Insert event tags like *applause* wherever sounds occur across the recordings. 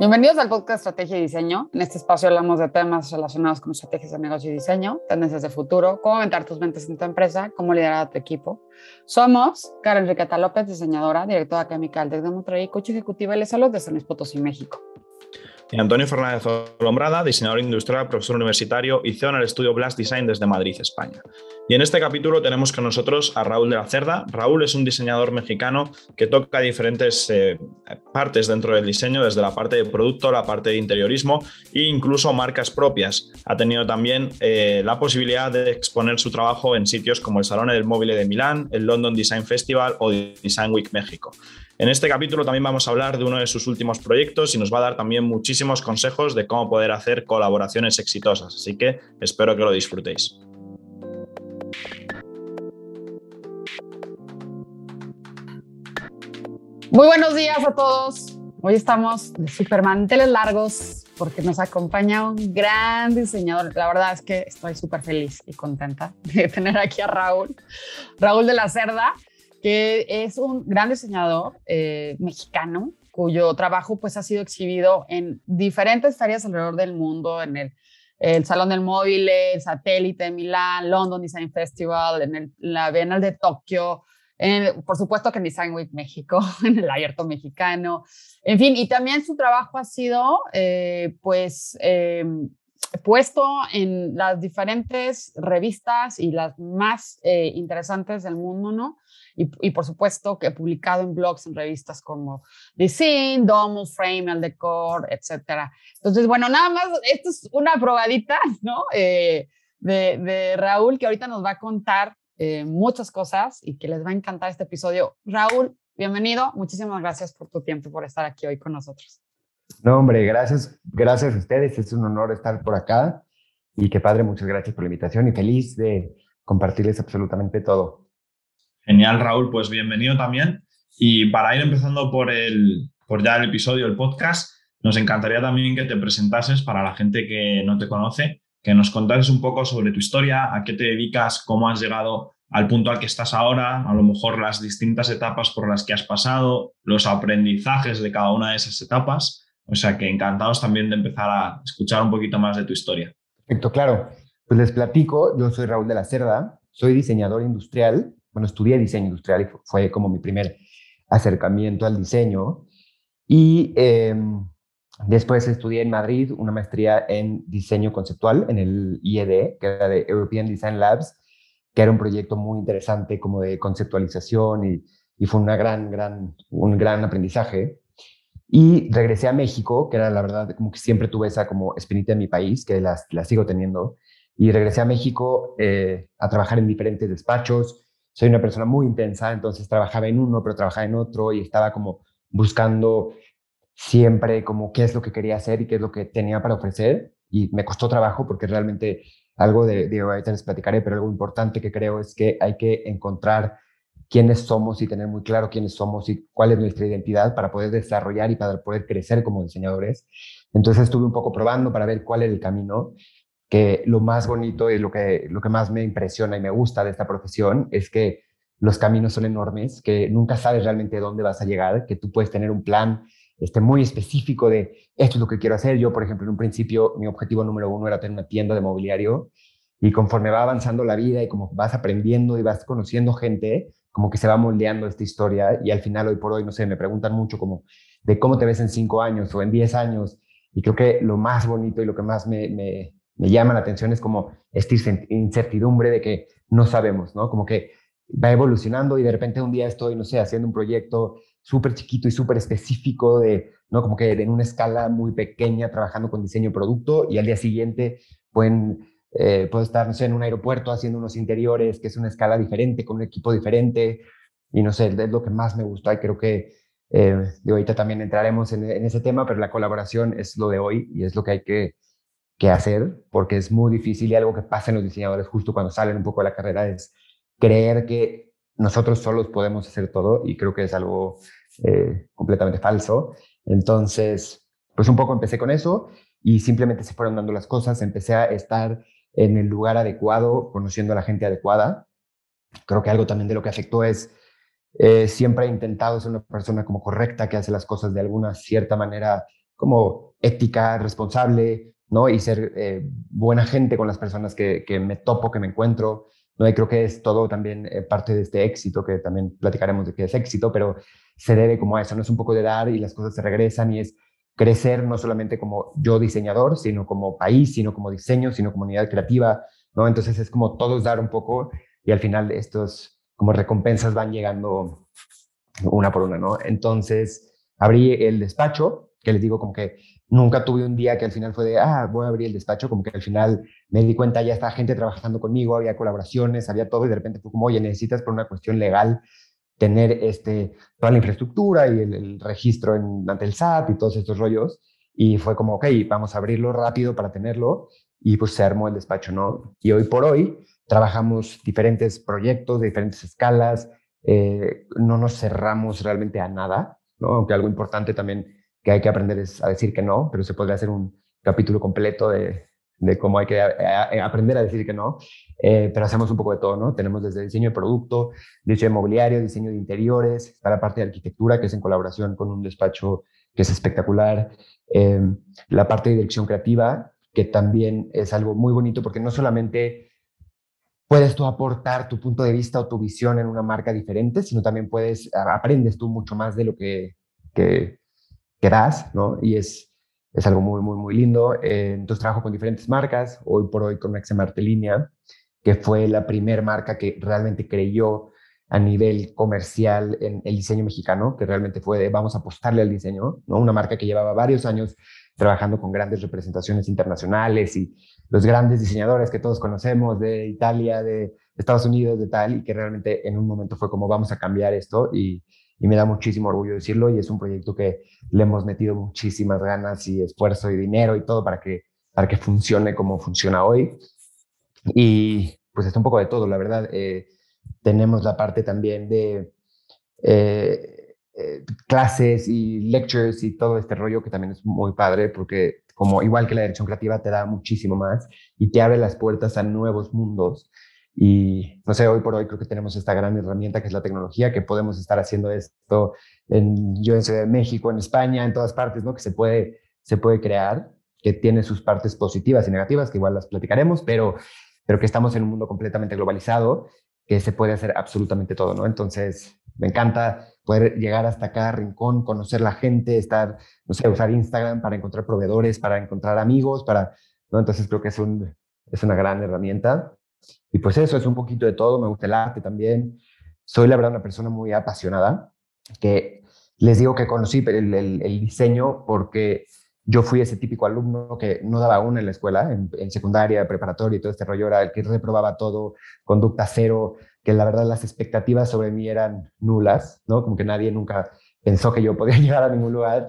Bienvenidos al podcast Estrategia y Diseño. En este espacio hablamos de temas relacionados con estrategias de negocio y diseño, tendencias de futuro, cómo aumentar tus ventas en tu empresa, cómo liderar a tu equipo. Somos Karen Enriqueta López, diseñadora, directora académica del TEC de Monterrey, coach ejecutiva y les salud de San Luis Potosí, México. Y Antonio Fernández Olombrada, diseñador industrial, profesor universitario y CEO en el estudio Blast Design desde Madrid, España. Y en este capítulo tenemos con nosotros a Raúl de la Cerda. Raúl es un diseñador mexicano que toca diferentes eh, partes dentro del diseño, desde la parte de producto, la parte de interiorismo e incluso marcas propias. Ha tenido también eh, la posibilidad de exponer su trabajo en sitios como el Salón del Móvil de Milán, el London Design Festival o Design Week México. En este capítulo también vamos a hablar de uno de sus últimos proyectos y nos va a dar también muchísimos consejos de cómo poder hacer colaboraciones exitosas. Así que espero que lo disfrutéis. Muy buenos días a todos. Hoy estamos de supermanteles largos porque nos acompaña un gran diseñador. La verdad es que estoy súper feliz y contenta de *laughs* tener aquí a Raúl, Raúl de la Cerda, que es un gran diseñador eh, mexicano cuyo trabajo pues ha sido exhibido en diferentes ferias alrededor del mundo, en el, el Salón del Móvil, el Satélite de Milán, London Design Festival, en el, la Bienal de Tokio, por supuesto que en Design Week México, *laughs* en el Abierto Mexicano, en fin, y también su trabajo ha sido, eh, pues, eh, puesto en las diferentes revistas y las más eh, interesantes del mundo, ¿no? Y, por supuesto que publicado en blogs, en revistas como Design, Domus, Frame, El Decor, etcétera. Entonces, bueno, nada más, esto es una probadita, ¿no? de, de Raúl, que ahorita nos va a contar eh, muchas cosas y que les va a encantar este episodio. Raúl, bienvenido. Muchísimas gracias por tu tiempo, por estar aquí hoy con nosotros. No, hombre, gracias, gracias a ustedes. Es un honor estar por acá y qué padre, muchas gracias por la invitación y feliz de compartirles absolutamente todo. Genial, Raúl, pues bienvenido también. Y para ir empezando por, el, por ya el episodio, el podcast, nos encantaría también que te presentases para la gente que no te conoce que nos contases un poco sobre tu historia, a qué te dedicas, cómo has llegado al punto al que estás ahora, a lo mejor las distintas etapas por las que has pasado, los aprendizajes de cada una de esas etapas. O sea que encantados también de empezar a escuchar un poquito más de tu historia. Perfecto, claro. Pues les platico, yo soy Raúl de la Cerda, soy diseñador industrial, bueno, estudié diseño industrial y fue como mi primer acercamiento al diseño. Y em, Después estudié en Madrid una maestría en diseño conceptual en el IED, que era de European Design Labs, que era un proyecto muy interesante como de conceptualización y, y fue una gran, gran, un gran aprendizaje. Y regresé a México, que era la verdad como que siempre tuve esa como espinita en mi país, que la, la sigo teniendo. Y regresé a México eh, a trabajar en diferentes despachos. Soy una persona muy intensa, entonces trabajaba en uno, pero trabajaba en otro y estaba como buscando siempre como qué es lo que quería hacer y qué es lo que tenía para ofrecer. Y me costó trabajo porque realmente algo de, de ahorita les platicaré, pero algo importante que creo es que hay que encontrar quiénes somos y tener muy claro quiénes somos y cuál es nuestra identidad para poder desarrollar y para poder crecer como diseñadores. Entonces estuve un poco probando para ver cuál es el camino, que lo más bonito y lo que, lo que más me impresiona y me gusta de esta profesión es que los caminos son enormes, que nunca sabes realmente dónde vas a llegar, que tú puedes tener un plan este, muy específico de esto es lo que quiero hacer. Yo, por ejemplo, en un principio mi objetivo número uno era tener una tienda de mobiliario y conforme va avanzando la vida y como vas aprendiendo y vas conociendo gente, como que se va moldeando esta historia y al final hoy por hoy, no sé, me preguntan mucho como de cómo te ves en cinco años o en diez años y creo que lo más bonito y lo que más me, me, me llama la atención es como esta incertidumbre de que no sabemos, ¿no? Como que va evolucionando y de repente un día estoy, no sé, haciendo un proyecto súper chiquito y súper específico de, ¿no? Como que en una escala muy pequeña trabajando con diseño producto y al día siguiente pueden, eh, puedo estar, no sé, en un aeropuerto haciendo unos interiores, que es una escala diferente, con un equipo diferente y no sé, es lo que más me gusta y creo que eh, de ahorita también entraremos en, en, ese tema, pero la colaboración es lo de hoy y es lo que hay que, que hacer porque es muy difícil y algo que pasa en los diseñadores justo cuando salen un poco de la carrera es creer que nosotros solos podemos hacer todo y creo que es algo eh, completamente falso. Entonces, pues un poco empecé con eso y simplemente se fueron dando las cosas, empecé a estar en el lugar adecuado, conociendo a la gente adecuada. Creo que algo también de lo que afectó es, eh, siempre he intentado ser una persona como correcta, que hace las cosas de alguna cierta manera como ética, responsable, ¿no? Y ser eh, buena gente con las personas que, que, me topo, que me encuentro, ¿no? Creo que es todo también eh, parte de este éxito, que también platicaremos de qué es éxito, pero se debe como a eso, no es un poco de dar y las cosas se regresan y es crecer no solamente como yo diseñador, sino como país, sino como diseño, sino comunidad creativa, ¿no? Entonces es como todos dar un poco y al final estos como recompensas van llegando una por una, ¿no? Entonces abrí el despacho, que les digo como que nunca tuve un día que al final fue de, ah, voy a abrir el despacho, como que al final me di cuenta, ya está gente trabajando conmigo, había colaboraciones, había todo y de repente fue como, oye, necesitas por una cuestión legal tener este, toda la infraestructura y el, registro en, ante el SAT y todos estos rollos. Y fue como, ok, vamos a abrirlo rápido para tenerlo. Y pues se armó el despacho, ¿no? Y hoy por hoy trabajamos diferentes proyectos de diferentes escalas. Eh, no nos cerramos realmente a nada, ¿no? Aunque algo importante también que hay que aprender es a decir que no, pero se podría hacer un capítulo completo de, de cómo hay que aprender a decir que no, eh, pero hacemos un poco de todo, ¿no? Tenemos desde diseño de producto, diseño de mobiliario, diseño de interiores, está la parte de arquitectura, que es en colaboración con un despacho que es espectacular, em, la parte de dirección creativa, que también es algo muy bonito porque no solamente puedes tú aportar tu punto de vista o tu visión en una marca diferente, sino también puedes, aprendes tú mucho más de lo que, que das, ¿no? Y es, es algo muy, muy, muy lindo. Eh, entonces trabajo con diferentes marcas, hoy por hoy con Marte Línea, que fue la primera marca que realmente creyó a nivel comercial en el diseño mexicano, que realmente fue de vamos a apostarle al diseño, ¿no? Una marca que llevaba varios años trabajando con grandes representaciones internacionales y los grandes diseñadores que todos conocemos de Italia, de Estados Unidos, de tal, y que realmente en un momento fue como vamos a cambiar esto y, y me da muchísimo orgullo decirlo y es un proyecto que le hemos metido muchísimas ganas y esfuerzo y dinero y todo para que, para que funcione como funciona hoy. Y pues está un poco de todo, la verdad. Eh, tenemos la parte también de eh, eh, clases y lectures y todo este rollo que también es muy padre porque como igual que la dirección creativa te da muchísimo más y te abre las puertas a nuevos mundos y no sé, hoy por hoy creo que tenemos esta gran herramienta que es la tecnología, que podemos estar haciendo esto en, yo en Ciudad de México, en España, en todas partes, ¿no? Que se puede, se puede crear, que tiene sus partes positivas y negativas, que igual las platicaremos, pero, pero que estamos en un mundo completamente globalizado, que se puede hacer absolutamente todo, ¿no? Entonces, me encanta poder llegar hasta cada rincón, conocer la gente, estar, no sé, usar Instagram para encontrar proveedores, para encontrar amigos, para, ¿no? Entonces creo que es, un, es una gran herramienta. Y pues eso es un poquito de todo, me gusta el arte también. Soy la verdad una persona muy apasionada, que les digo que conocí el, el, diseño porque yo fui ese típico alumno que no daba una en la escuela, en, secundaria, preparatoria y todo este rollo, era el que reprobaba todo, conducta cero, que la verdad las expectativas sobre mí eran nulas, ¿no? Como que nadie nunca pensó que yo podía *laughs* llegar a ningún lugar.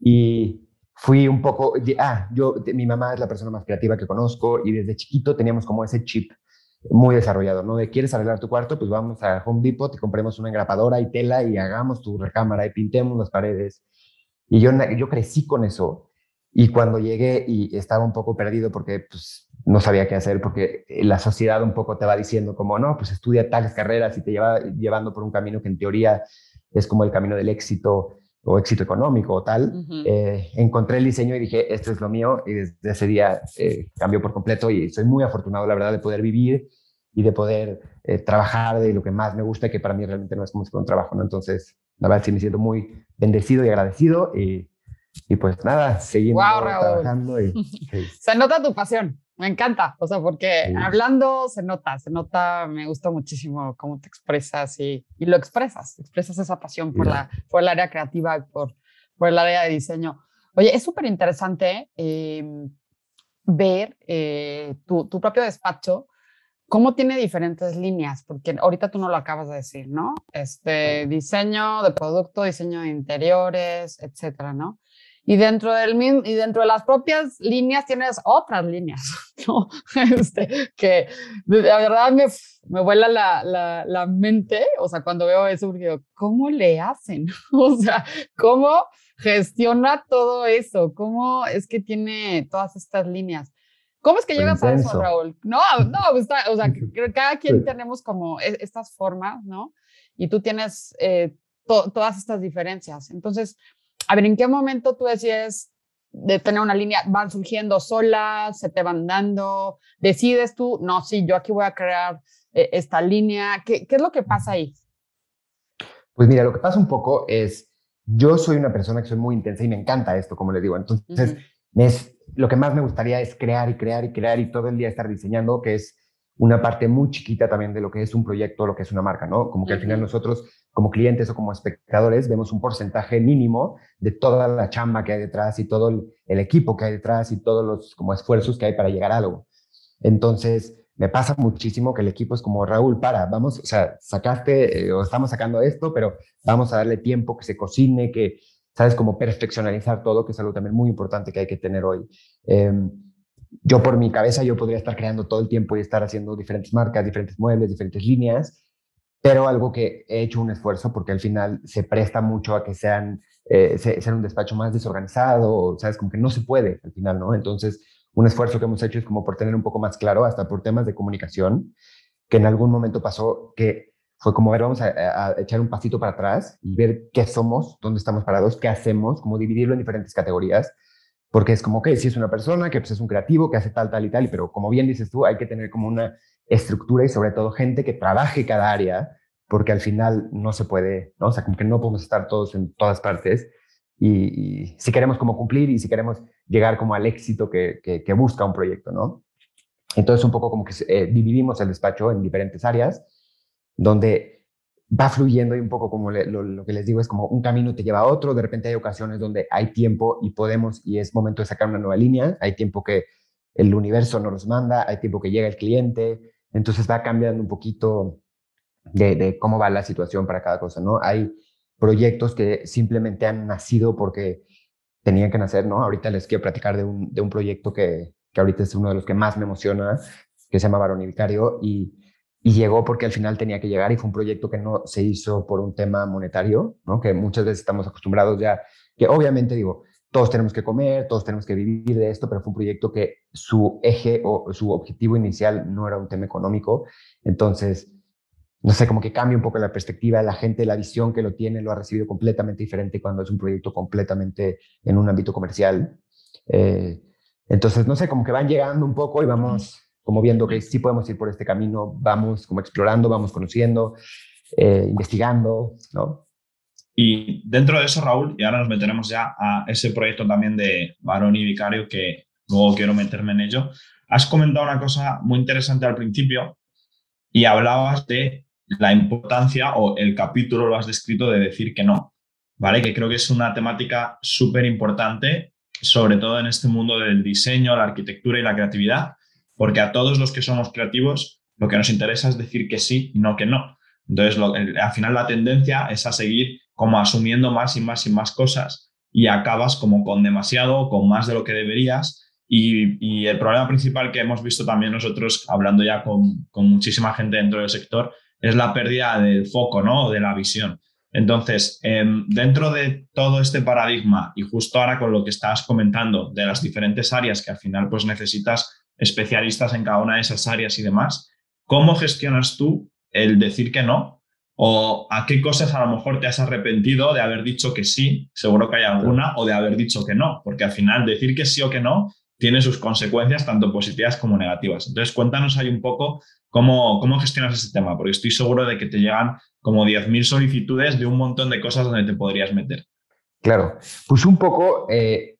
Y fui un poco, ah, yo, mi mamá es la persona más creativa que conozco y desde chiquito teníamos como ese chip muy desarrollado, ¿no? De quieres arreglar tu cuarto, pues vamos a Home Depot y compremos una engrapadora y tela y hagamos tu recámara y pintemos las paredes. Y yo, yo crecí con eso. Y cuando llegué y estaba un poco perdido porque pues, no sabía qué hacer, porque la sociedad un poco te va diciendo como, no, pues estudia tales carreras y te lleva llevando por un camino que en teoría es como el camino del éxito o éxito económico o tal, eh, encontré el diseño y dije, esto es lo mío, y desde ese día eh, cambió por completo y soy muy afortunado, la verdad, de poder vivir y de poder eh, trabajar de lo que más me gusta, que para mí realmente no es como si fuera un trabajo, ¿no? Entonces, la verdad, sí me siento muy bendecido y agradecido y, y pues nada, seguimos trabajando. *laughs* Y, Se nota tu pasión. Me encanta, o sea, porque hablando se nota, se nota, me gusta muchísimo cómo te expresas y, y lo expresas, expresas esa pasión por, la, por el área creativa y por, por el área de diseño. Oye, es súper interesante em, ver eh, tu, tu, propio despacho, cómo tiene diferentes líneas, porque ahorita tú no lo acabas de decir, ¿no? Este diseño de producto, diseño de interiores, etcétera, ¿no? Y dentro, del, y dentro de las propias líneas tienes otras líneas, *laughs* ¿no? Este, que de verdad me, me vuela la, la, la, mente, o sea, cuando veo eso, digo, ¿cómo le hacen? *laughs* O sea, ¿cómo gestiona todo eso? ¿Cómo es que tiene todas estas líneas? ¿Cómo es que llegas a eso, Raúl? No, no, pues o sea, *laughs* cada quien tenemos como e, estas formas, ¿no? Y tú tienes eh, todas estas diferencias. Entonces, a ver, ¿en qué momento tú decides de tener una línea, van surgiendo solas, se te van dando, decides tú, no, sí, yo aquí voy a crear eh, esta línea. ¿Qué, ¿Qué es lo que pasa ahí? Pues mira, lo que pasa un poco es, yo soy una persona que soy muy intensa y me encanta esto, como le digo. Entonces, es, lo que más me gustaría es crear y crear y crear y todo el día estar diseñando, que es una parte muy chiquita también de lo que es un proyecto, lo que es una marca, ¿no? Como que al final nosotros como clientes o como espectadores vemos un porcentaje mínimo de toda la chamba que hay detrás y todo el, equipo que hay detrás y todos los como esfuerzos que hay para llegar a algo. Entonces, me pasa muchísimo que el equipo es como, Raúl, para, vamos, o sea, sacaste eh, o estamos sacando esto, pero vamos a darle tiempo que se cocine, que, sabes, como perfeccionalizar todo, que es algo también muy importante que hay que tener hoy. Em, yo por mi cabeza, yo podría estar creando todo el tiempo y estar haciendo diferentes marcas, diferentes muebles, diferentes líneas, pero algo que he hecho un esfuerzo porque al final se presta mucho a que sean, eh, un despacho más desorganizado, sabes, como que no se puede al final, ¿no? Entonces, un esfuerzo que hemos hecho es como por tener un poco más claro, hasta por temas de comunicación, que en algún momento pasó que fue como, a ver, vamos a, a, echar un pasito para atrás y ver qué somos, dónde estamos parados, qué hacemos, como dividirlo en diferentes categorías, porque es como, que si es una persona que pues, es un creativo, que hace tal, tal y tal, pero como bien dices tú, hay que tener como una estructura y sobre todo gente que trabaje cada área, porque al final no se puede, ¿no? O sea, como que no podemos estar todos en todas partes y, si queremos como cumplir y si queremos llegar como al éxito que, que, busca un proyecto, ¿no? Entonces un poco como que eh, dividimos el despacho en diferentes áreas donde va fluyendo y un poco como lo, que les digo es como un camino te lleva a otro, de repente hay ocasiones donde hay tiempo y podemos y es momento de sacar una nueva línea, hay tiempo que el universo nos manda, hay tiempo que llega el cliente, entonces va cambiando un poquito de, cómo va la situación para cada cosa, ¿no? Hay proyectos que simplemente han nacido porque tenían que nacer, ¿no? Ahorita les quiero platicar de un, de un proyecto que, que ahorita es uno de los que más me emociona, que se llama Barón y y, y llegó porque al final tenía que llegar y fue un proyecto que no se hizo por un tema monetario, ¿no? Que muchas veces estamos acostumbrados ya, que obviamente digo, todos tenemos que comer, todos tenemos que vivir de esto, pero fue un proyecto que su eje o su objetivo inicial no era un tema económico. Entonces, no sé, como que cambia un poco la perspectiva, la gente, la visión que lo tiene, lo ha recibido completamente diferente cuando es un proyecto completamente en un ámbito comercial. Eh, entonces, no sé, como que van llegando un poco y vamos como viendo que sí podemos ir por este camino, vamos como explorando, vamos conociendo, eh, investigando, ¿no? Y dentro de eso, Raúl, y ahora nos meteremos ya a ese proyecto también de Barón y Vicario, que luego quiero meterme en ello. Has comentado una cosa muy interesante al principio y hablabas de la importancia o el capítulo lo has descrito de decir que no, ¿vale? Que creo que es una temática súper importante, sobre todo en este mundo del diseño, la arquitectura y la creatividad, porque a todos los que somos creativos lo que nos interesa es decir que sí, no que no. Entonces, al final la tendencia es a seguir como asumiendo más y más y más cosas y acabas como con demasiado, con más de lo que deberías. Y, el problema principal que hemos visto también nosotros, hablando ya con, muchísima gente dentro del sector, es la pérdida del foco, ¿no? De la visión. Entonces, em, dentro de todo este paradigma y justo ahora con lo que estabas comentando de las diferentes áreas que al final pues necesitas especialistas en cada una de esas áreas y demás, ¿cómo gestionas tú el decir que no ¿O a qué cosas a lo mejor te has arrepentido de haber dicho que sí? Seguro que hay alguna, o de haber dicho que no, porque al final decir que sí o que no tiene sus consecuencias tanto positivas como negativas. Entonces, cuéntanos ahí un poco cómo, cómo gestionas ese tema, porque estoy seguro de que te llegan como 10.000 solicitudes de un montón de cosas donde te podrías meter. Claro, pues un poco eh,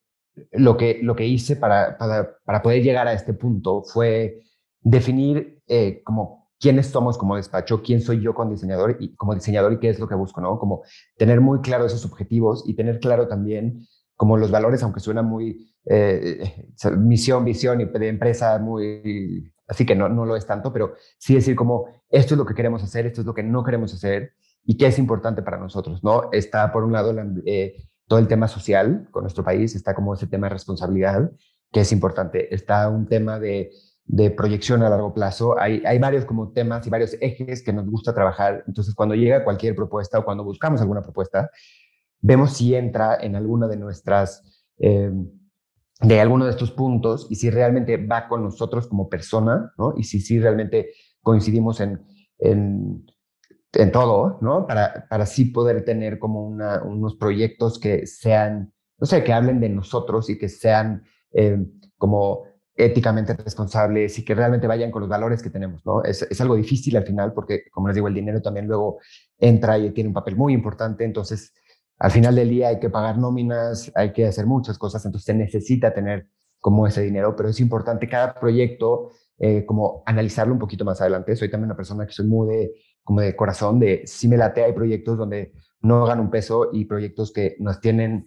lo, que, lo que hice para, para, para, poder llegar a este punto fue definir eh, como quiénes somos como despacho, quién soy yo como diseñador y como diseñador y qué es lo que busco, ¿no? Como tener muy claro esos objetivos y tener claro también como los valores, aunque suena muy eh, misión, visión y de empresa muy, así que no, no lo es tanto, pero sí decir como esto es lo que queremos hacer, esto es lo que no queremos hacer y qué es importante para nosotros, ¿no? Está por un lado eh, todo el tema social con nuestro país, está como ese tema de responsabilidad, que es importante, está un tema de de proyección a largo plazo. Hay, hay varios como temas y varios ejes que nos gusta trabajar. Entonces, cuando llega cualquier propuesta o cuando buscamos alguna propuesta, vemos si entra en alguna de nuestras, eh, de alguno de estos puntos y si realmente va con nosotros como persona, ¿no? Y si, si realmente coincidimos en, en todo, ¿no? Para, para así poder tener como una, unos proyectos que sean no sé, que hablen de nosotros y que sean eh, como éticamente responsables y que realmente vayan con los valores que tenemos, ¿no? Es, es, algo difícil al final porque, como les digo, el dinero también luego entra y tiene un papel muy importante, entonces al final del día hay que pagar nóminas, hay que hacer muchas cosas, entonces se necesita tener como ese dinero, pero es importante cada proyecto eh, como analizarlo un poquito más adelante. Soy también una persona que soy muy de, como de corazón, de si me late, hay proyectos donde no gano un peso y proyectos que nos tienen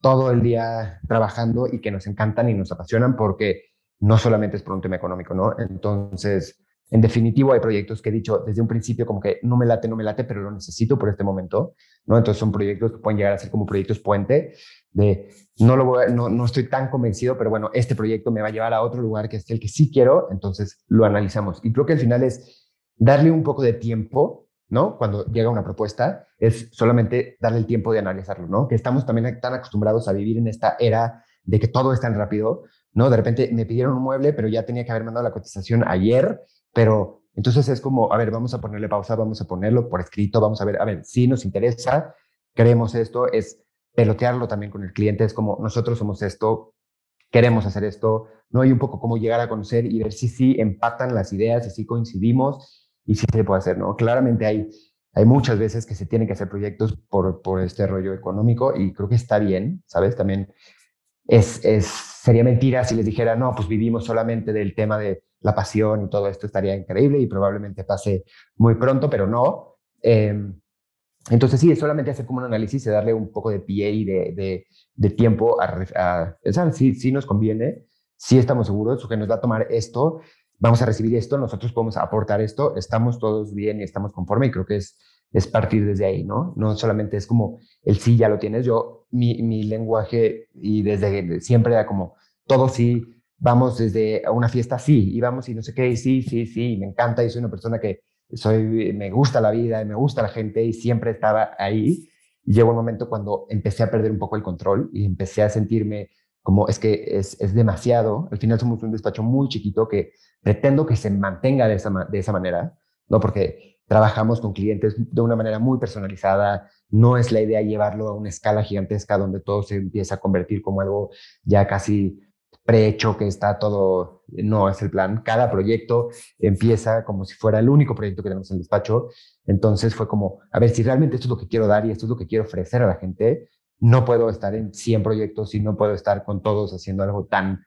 todo el día trabajando y que nos encantan y nos apasionan porque no solamente es por un tema económico, ¿no? Entonces, en definitivo, hay proyectos que he dicho desde un principio como que no me late, no me late, pero lo necesito por este momento, ¿no? Entonces son proyectos que pueden llegar a ser como proyectos puente de no, lo voy, no, no estoy tan convencido, pero bueno, este proyecto me va a llevar a otro lugar que es el que sí quiero, entonces lo analizamos. Y creo que al final es darle un poco de tiempo, ¿no? Cuando llega una propuesta, es solamente darle el tiempo de analizarlo, ¿no? Que estamos también tan acostumbrados a vivir en esta era de que todo es tan rápido, ¿no? De repente me pidieron un mueble, pero ya tenía que haber mandado la cotización ayer, pero entonces es como, a ver, vamos a ponerle pausa, vamos a ponerlo por escrito, vamos a ver, a ver, si nos interesa, queremos esto, es pelotearlo también con el cliente, es como, nosotros somos esto, queremos hacer esto, ¿no? hay un poco cómo llegar a conocer y ver si sí empatan las ideas, si sí coincidimos y si se puede hacer, ¿no? Claramente hay, hay muchas veces que se tienen que hacer proyectos por, por este rollo económico y creo que está bien, ¿sabes? También es, es, sería mentira si les dijera, no, pues vivimos solamente del tema de la pasión y todo esto estaría increíble y probablemente pase muy pronto, pero no. Em, entonces sí, es solamente hacer como un análisis y darle un poco de pie y de, de, tiempo a, a pensar si, si nos conviene, si estamos seguros que nos va a tomar esto, vamos a recibir esto, nosotros podemos aportar esto, estamos todos bien y estamos conforme y creo que es es partir desde ahí, ¿no? No solamente es como el sí ya lo tienes. Yo, mi, mi lenguaje y desde siempre era como todo sí, vamos desde una fiesta sí, y vamos y no sé qué, y sí, sí, sí, me encanta y soy una persona que soy, me gusta la vida y me gusta la gente y siempre estaba ahí. Llegó un momento cuando empecé a perder un poco el control y empecé a sentirme como es que es, es demasiado. Al final somos un despacho muy chiquito que pretendo que se mantenga de esa, de esa manera, ¿no? Porque trabajamos con clientes de una manera muy personalizada. No es la idea llevarlo a una escala gigantesca donde todo se empieza a convertir como algo ya casi prehecho, que está todo, no es el plan. Cada proyecto empieza como si fuera el único proyecto que tenemos en el despacho. Entonces fue como, a ver, si realmente esto es lo que quiero dar y esto es lo que quiero ofrecer a la gente, no puedo estar en 100 proyectos y no puedo estar con todos haciendo algo tan,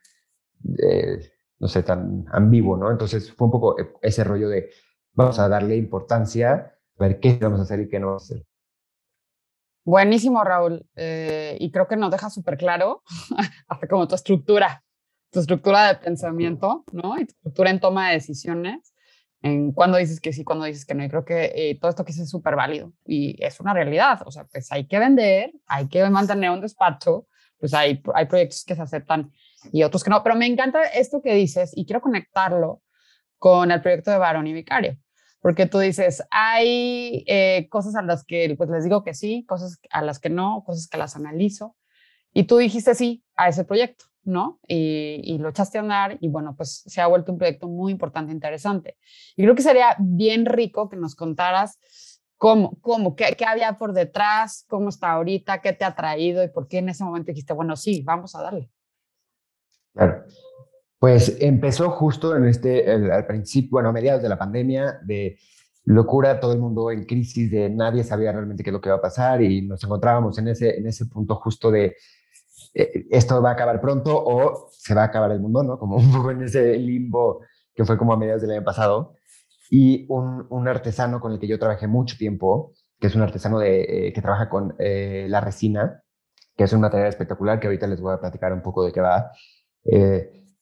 eh, no sé, tan ambiguo, ¿no? Entonces fue un poco ese rollo de, vamos a darle importancia, a ver qué vamos a hacer y qué no vamos a hacer. Buenísimo, Raúl. Eh, y creo que nos deja súper claro *laughs* hasta como tu estructura, tu estructura de pensamiento, ¿no? Y tu estructura en toma de decisiones, en cuando dices que sí, cuando dices que no. Y creo que eh, todo esto que es súper válido y es una realidad. O sea, pues hay que vender, hay que mantener un despacho, pues hay, hay proyectos que se aceptan y otros que no. Pero me encanta esto que dices y quiero conectarlo con el proyecto de Varón y Vicario porque tú dices, hay eh, cosas a las que pues les digo que sí, cosas a las que no, cosas que las analizo. Y tú dijiste sí a ese proyecto, ¿no? Y, lo echaste a andar y bueno, pues se ha vuelto un proyecto muy importante, interesante. Y creo que sería bien rico que nos contaras cómo, cómo, qué, qué había por detrás, cómo está ahorita, qué te ha traído y por qué en ese momento dijiste, bueno, sí, vamos a darle. Claro. Pues empezó justo en este, al principio, bueno, a mediados de la pandemia, de locura, todo el mundo en crisis, de nadie sabía realmente qué es lo que iba a pasar y nos encontrábamos en ese, en ese punto justo de eh, esto va a acabar pronto o se va a acabar el mundo, ¿no? Como *laughs* un poco en ese limbo que fue como a mediados del año pasado. Y un, artesano con el que yo trabajé mucho tiempo, que es un artesano de, eh, que trabaja con eh, la resina, que es un material espectacular que ahorita les voy a platicar un poco de qué va.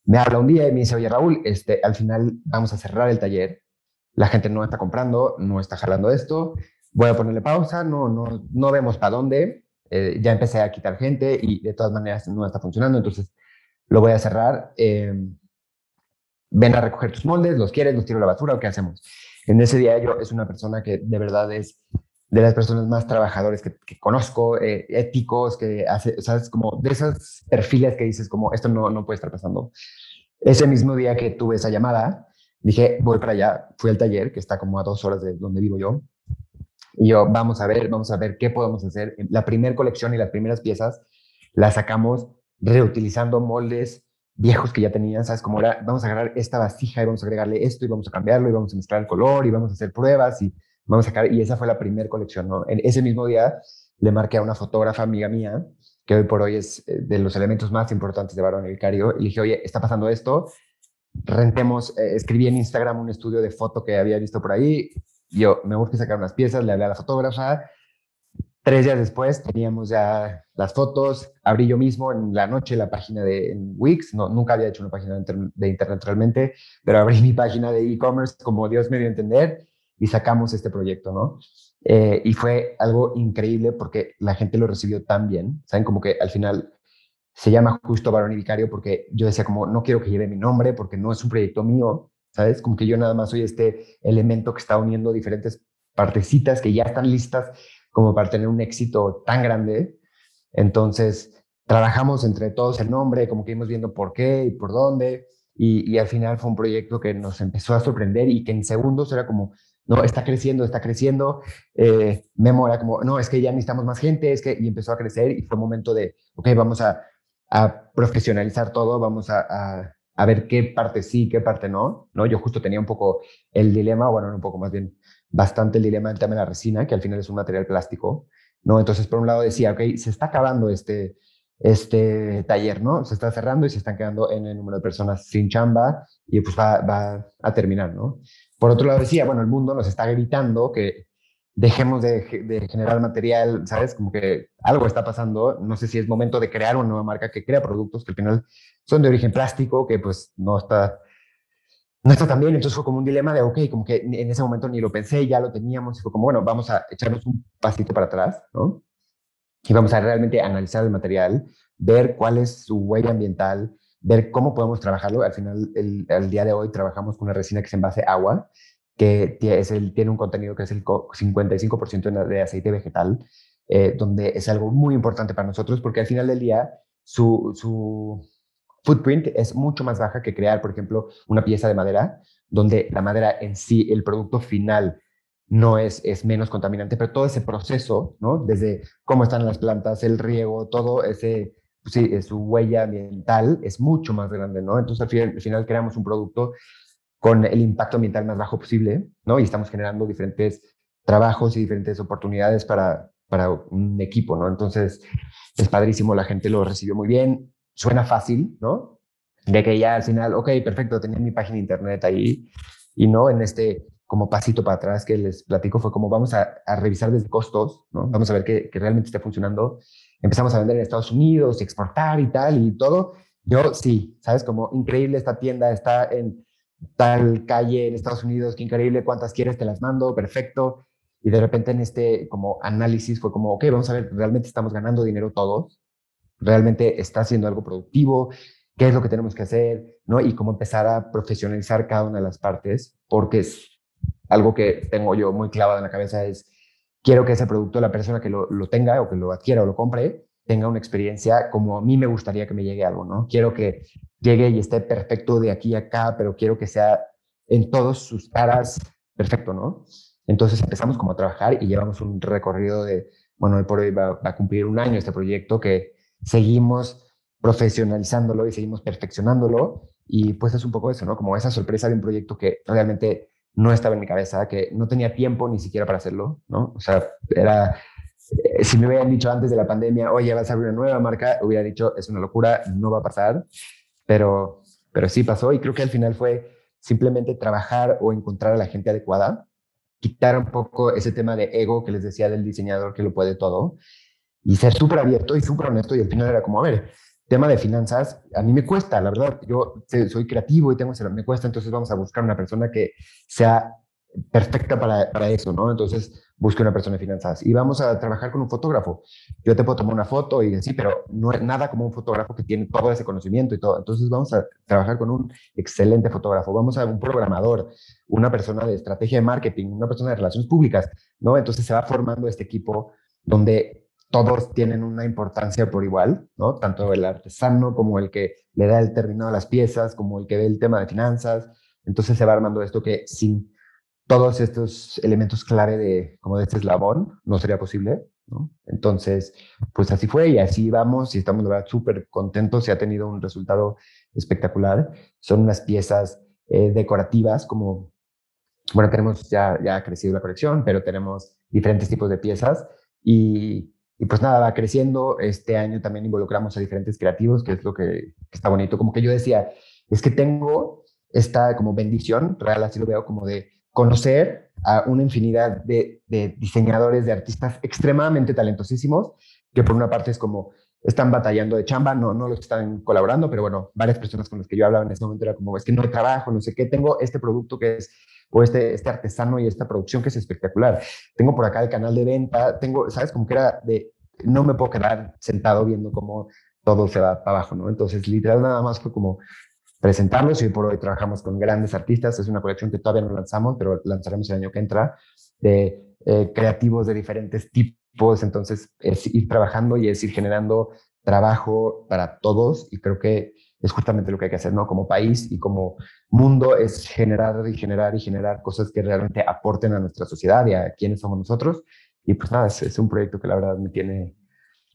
Me habla un día y me dice, oye Raúl, este, al final vamos a cerrar el taller, la gente no está comprando, no está jalando esto, voy a ponerle pausa, no, no, no vemos para dónde, eh, ya empecé a quitar gente y de todas maneras no está funcionando, entonces lo voy a cerrar. Em, ven a recoger tus moldes, los quieres, los tiro a la basura o qué hacemos. En ese día yo es una persona que de verdad es de las personas más trabajadores que, conozco, eh, éticos, que hace, sabes, como de esos perfiles que dices como esto no, no puede estar pasando. Ese mismo día que tuve esa llamada, dije, voy para allá, fui al taller, que está como a dos horas de donde vivo yo, y yo, vamos a ver, vamos a ver qué podemos hacer. La primera colección y las primeras piezas la sacamos reutilizando moldes viejos que ya tenían, ¿sabes? Como era, vamos a agarrar esta vasija y vamos a agregarle esto y vamos a cambiarlo y vamos a mezclar el color y vamos a hacer pruebas y vamos a sacar, y esa fue la primera colección, ¿no? En ese mismo día le marqué a una fotógrafa amiga mía, que hoy por hoy es eh, de los elementos más importantes de Barón Vicario, y dije, oye, está pasando esto, rentemos, eh, escribí en Instagram un estudio de foto que había visto por ahí, yo me que sacar unas piezas, le hablé a la fotógrafa, Tres días después teníamos ya las fotos, abrí yo mismo en la noche la página de Wix, no, nunca había hecho una página de internet realmente, pero abrí mi página de e-commerce como Dios me dio a entender y sacamos este proyecto, ¿no? Eh, y fue algo increíble porque la gente lo recibió tan bien, ¿saben? Como que al final se llama justo Barón y Vicario porque yo decía como, no quiero que lleve mi nombre porque no es un proyecto mío, ¿sabes? Como que yo nada más soy este elemento que está uniendo diferentes partecitas que ya están listas como para tener un éxito tan grande. Entonces, trabajamos entre todos el nombre, como que íbamos viendo por qué y por dónde, y, al final fue un proyecto que nos empezó a sorprender y que en segundos era como, no, está creciendo, está creciendo. Eh, Memo era como, no, es que ya necesitamos más gente, es que, y empezó a crecer y fue un momento de, ok, vamos a, a profesionalizar todo, vamos a, a, a, ver qué parte sí, qué parte no, ¿no? Yo justo tenía un poco el dilema, bueno, un poco más bien, bastante el dilema del tema de la resina, que al final es un material plástico, ¿no? Entonces, por un lado decía, ok, se está acabando este, este taller, ¿no? Se está cerrando y se están quedando en el número de personas sin chamba y pues va, va a terminar, ¿no? Por otro lado decía, bueno, el mundo nos está gritando que dejemos de, de, generar material, ¿sabes? Como que algo está pasando, no sé si es momento de crear una nueva marca que crea productos que al final son de origen plástico, que pues no está no está tan bien, entonces fue como un dilema de, ok, como que en ese momento ni lo pensé, ya lo teníamos, y fue como, bueno, vamos a echarnos un pasito para atrás, ¿no? Y vamos a realmente analizar el material, ver cuál es su huella ambiental, ver cómo podemos trabajarlo. Al final, el, día de hoy trabajamos con una resina que se envase agua, que es el, tiene un contenido que es el 55% de aceite vegetal, eh, donde es algo muy importante para nosotros, porque al final del día, su, su footprint es mucho más baja que crear, por ejemplo, una pieza de madera, donde la madera en sí, el producto final, no es, es menos contaminante, pero todo ese proceso, ¿no? Desde cómo están las plantas, el riego, todo ese, sí, su huella ambiental es mucho más grande, ¿no? Entonces al final, al final creamos un producto con el impacto ambiental más bajo posible, ¿no? Y estamos generando diferentes trabajos y diferentes oportunidades para, para un equipo, ¿no? Entonces es padrísimo, la gente lo recibió muy bien suena fácil, ¿no? De que ya al final, ok, perfecto, tenía mi página de internet ahí y no en este como pasito para atrás que les platico fue como vamos a, revisar desde costos, ¿no? Vamos a ver que, realmente esté funcionando. Empezamos a vender en Estados Unidos, exportar y tal y todo. Yo sí, ¿sabes? Como increíble esta tienda está en tal calle en Estados Unidos, qué increíble, cuántas quieres, te las mando, perfecto. Y de repente en este como análisis fue como, ok, vamos a ver, realmente estamos ganando dinero todos, realmente está haciendo algo productivo, qué es lo que tenemos que hacer, ¿no? Y cómo empezar a profesionalizar cada una de las partes, porque es algo que tengo yo muy clavado en la cabeza, es quiero que ese producto, la persona que lo, lo tenga o que lo adquiera o lo compre, tenga una experiencia como a mí me gustaría que me llegue algo, ¿no? Quiero que llegue y esté perfecto de aquí a acá, pero quiero que sea en todas sus caras perfecto, ¿no? Entonces empezamos como a trabajar y llevamos un recorrido de, bueno, hoy por hoy va, va a cumplir un año este proyecto que seguimos profesionalizándolo y seguimos perfeccionándolo. Y pues es un poco eso, ¿no? Como esa sorpresa de un proyecto que realmente no estaba en mi cabeza, que no tenía tiempo ni siquiera para hacerlo, ¿no? O sea, era, si me hubieran dicho antes de la pandemia, oye, vas a abrir una nueva marca, hubiera dicho, es una locura, no va a pasar, pero, pero sí pasó y creo que al final fue simplemente trabajar o encontrar a la gente adecuada, quitar un poco ese tema de ego que les decía del diseñador que lo puede todo y ser súper abierto y súper honesto y al final era como, a ver, tema de finanzas, a mí me cuesta, la verdad, yo soy creativo y tengo, me cuesta, entonces vamos a buscar una persona que sea perfecta para, para eso, ¿no? Entonces busque una persona de finanzas y vamos a trabajar con un fotógrafo. Yo te puedo tomar una foto y sí, pero no es nada como un fotógrafo que tiene todo ese conocimiento y todo. Entonces vamos a trabajar con un excelente fotógrafo, vamos a un programador, una persona de estrategia de marketing, una persona de relaciones públicas, ¿no? Entonces se va formando este equipo donde todos tienen una importancia por igual, ¿no? Tanto el artesano como el que le da el terminado a las piezas, como el que ve el tema de finanzas. Entonces se va armando esto que sin todos estos elementos clave de como de este eslabón no sería posible. ¿no? Entonces, pues así fue y así vamos y estamos súper contentos. Se ha tenido un resultado espectacular. Son unas piezas eh, decorativas como, bueno, tenemos ya, ya ha crecido la colección, pero tenemos diferentes tipos de piezas y, y pues nada, va creciendo. Este año también involucramos a diferentes creativos, que es lo que, que está bonito. Como que yo decía, es que tengo esta como bendición, real así lo veo, como de conocer a una infinidad de, diseñadores, de artistas extremadamente talentosísimos, que por una parte es como están batallando de chamba, no, no los están colaborando, pero bueno, varias personas con las que yo hablaba en ese momento era como, es que no hay trabajo, no sé qué, tengo este producto que es, o este, este artesano y esta producción que es espectacular. Tengo por acá el canal de venta, tengo, ¿sabes? Como que era de, no me puedo quedar sentado viendo cómo todo se va para abajo, ¿no? Entonces, literal, nada más fue como, presentarlos. Y por hoy trabajamos con grandes artistas. Es una colección que todavía no lanzamos, pero lanzaremos el año que entra, de eh, creativos de diferentes tipos. Entonces, es ir trabajando y es ir generando trabajo para todos. Y creo que es justamente lo que hay que hacer, ¿no? Como país y como mundo, es generar y generar y generar cosas que realmente aporten a nuestra sociedad y a quienes somos nosotros. Y pues nada, es, un proyecto que la verdad me tiene,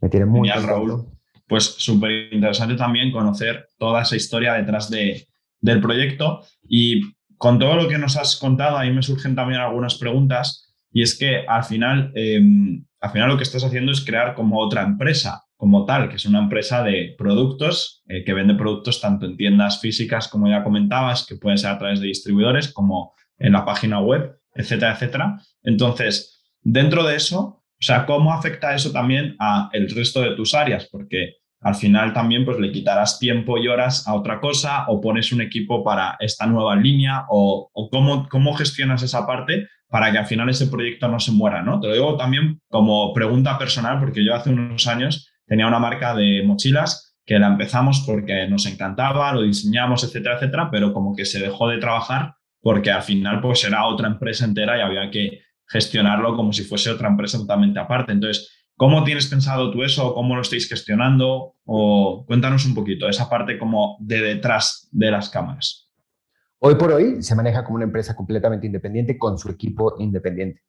me tiene muy... Genial, Raúl pues súper interesante también conocer toda esa historia detrás de, del proyecto. Y con todo lo que nos has contado, ahí me surgen también algunas preguntas. Y es que al final, em, al final lo que estás haciendo es crear como otra empresa, como tal, que es una empresa de productos, eh, que vende productos tanto en tiendas físicas, como ya comentabas, que puede ser a través de distribuidores, como en la página web, etcétera, etcétera. Entonces, dentro de eso, o sea, ¿cómo afecta eso también a el resto de tus áreas? Porque al final también pues le quitarás tiempo y horas a otra cosa o pones un equipo para esta nueva línea o, cómo, cómo gestionas esa parte para que al final ese proyecto no se muera, ¿no? Te lo digo también como pregunta personal porque yo hace unos años tenía una marca de mochilas que la empezamos porque nos encantaba, lo diseñamos, etcétera, etcétera, pero como que se dejó de trabajar porque al final pues era otra empresa entera y había que gestionarlo como si fuese otra empresa totalmente aparte. Entonces, ¿Cómo tienes pensado tú eso? ¿Cómo lo estáis gestionando? O cuéntanos un poquito esa parte como de detrás de las cámaras. Hoy por hoy se maneja como una empresa completamente independiente con su equipo independiente.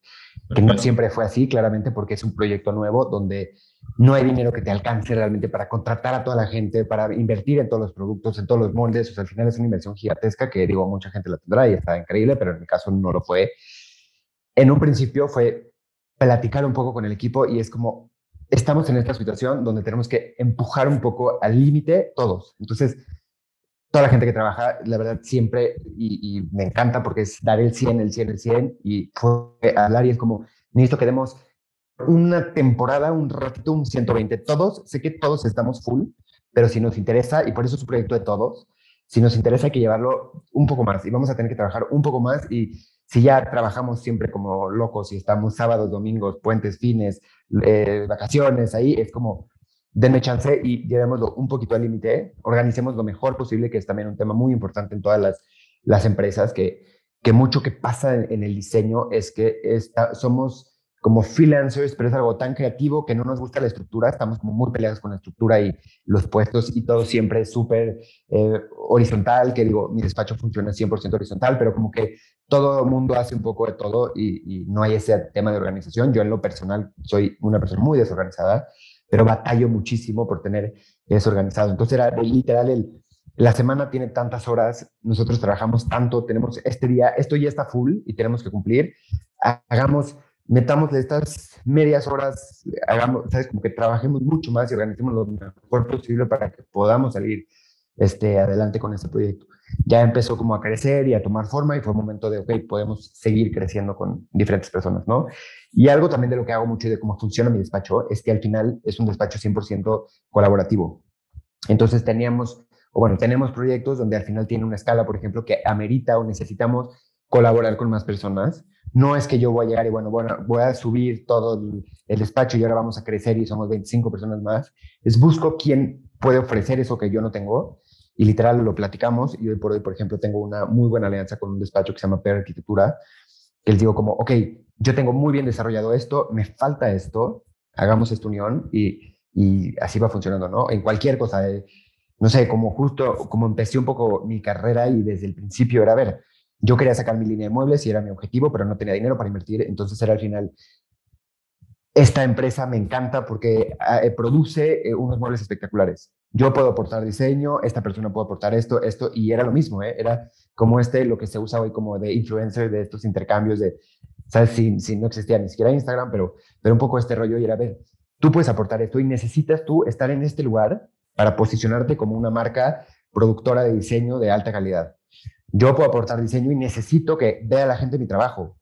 Que no siempre fue así, claramente, porque es un proyecto nuevo donde no hay dinero que te alcance realmente para contratar a toda la gente, para invertir en todos los productos, en todos los moldes. O sea, al final es una inversión gigantesca que, digo, mucha gente la tendrá y está increíble, pero en mi caso no lo fue. En un principio fue platicar un poco con el equipo y es como, estamos en esta situación donde tenemos que empujar un poco al límite todos. Entonces, toda la gente que trabaja, la verdad, siempre, y, me encanta porque es dar el 100, el 100, el 100, y fue hablar y es como, necesito que demos una temporada, un ratito, un 120. Todos, sé que todos estamos full, pero si nos interesa, y por eso es un proyecto de todos, si nos interesa hay que llevarlo un poco más y vamos a tener que trabajar un poco más y si ya trabajamos siempre como locos y estamos sábados, domingos, puentes, fines, eh, vacaciones, ahí es como, denme chance y llevémoslo un poquito al límite, organicemos lo mejor posible, que es también un tema muy importante en todas las, las empresas, que, que mucho que pasa en, el diseño es que está, somos como freelancers, pero es algo tan creativo que no nos gusta la estructura, estamos como muy peleados con la estructura y los puestos y todo siempre es súper eh, horizontal, que digo, mi despacho funciona 100% horizontal, pero como que todo el mundo hace un poco de todo y, no hay ese tema de organización. Yo en lo personal soy una persona muy desorganizada, pero batallo muchísimo por tener eso organizado. Entonces era literal el, la semana tiene tantas horas, nosotros trabajamos tanto, tenemos este día, esto ya está full y tenemos que cumplir, hagamos metámosle estas medias horas, hagamos, ¿sabes? Como que trabajemos mucho más y organicemos lo mejor posible para que podamos salir este, adelante con este proyecto. Ya empezó como a crecer y a tomar forma y fue un momento de, ok, podemos seguir creciendo con diferentes personas, ¿no? Y algo también de lo que hago mucho y de cómo funciona mi despacho es que al final es un despacho 100% colaborativo. Entonces teníamos, o bueno, tenemos proyectos donde al final tiene una escala, por ejemplo, que amerita o necesitamos colaborar con más personas no es que yo voy a llegar y bueno, bueno, voy a subir todo el, despacho y ahora vamos a crecer y somos 25 personas más. Es busco quién puede ofrecer eso que yo no tengo y literal lo platicamos y hoy por hoy, por ejemplo, tengo una muy buena alianza con un despacho que se llama Per Arquitectura, que les digo como, ok, yo tengo muy bien desarrollado esto, me falta esto, hagamos esta unión y, y así va funcionando, ¿no? En cualquier cosa, no sé, como justo, como empecé un poco mi carrera y desde el principio era, a ver, yo quería sacar mi línea de muebles y era mi objetivo, pero no tenía dinero para invertir, entonces era al final esta empresa me encanta porque ah, eh, produce eh, unos muebles espectaculares. Yo puedo aportar diseño, esta persona puede aportar esto, esto, y era lo mismo, ¿eh? era como este, lo que se usa hoy como de influencer, de estos intercambios de, ¿sabes? Si, si no existía ni siquiera Instagram, pero, pero un poco este rollo y era, ver, tú puedes aportar esto y necesitas tú estar en este lugar para posicionarte como una marca productora de diseño de alta calidad. Yo puedo aportar diseño y necesito que vea la gente mi trabajo.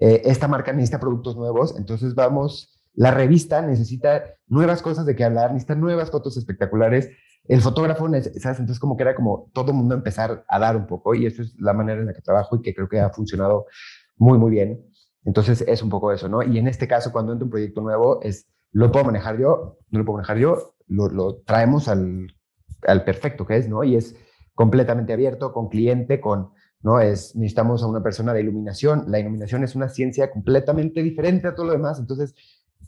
Eh, esta marca necesita productos nuevos, entonces vamos, la revista necesita nuevas cosas de qué hablar, necesita nuevas fotos espectaculares. El fotógrafo, ¿sabes? Entonces como que era como todo mundo empezar a dar un poco y eso es la manera en la que trabajo y que creo que ha funcionado muy, muy bien. Entonces es un poco eso, ¿no? Y en este caso, cuando entro un proyecto nuevo, es, ¿lo puedo manejar yo? ¿No lo puedo manejar yo? Lo, lo traemos al, al perfecto que es, ¿no? Y es completamente abierto, con cliente, con, ¿no? Es, necesitamos a una persona de iluminación. La iluminación es una ciencia completamente diferente a todo lo demás. Entonces,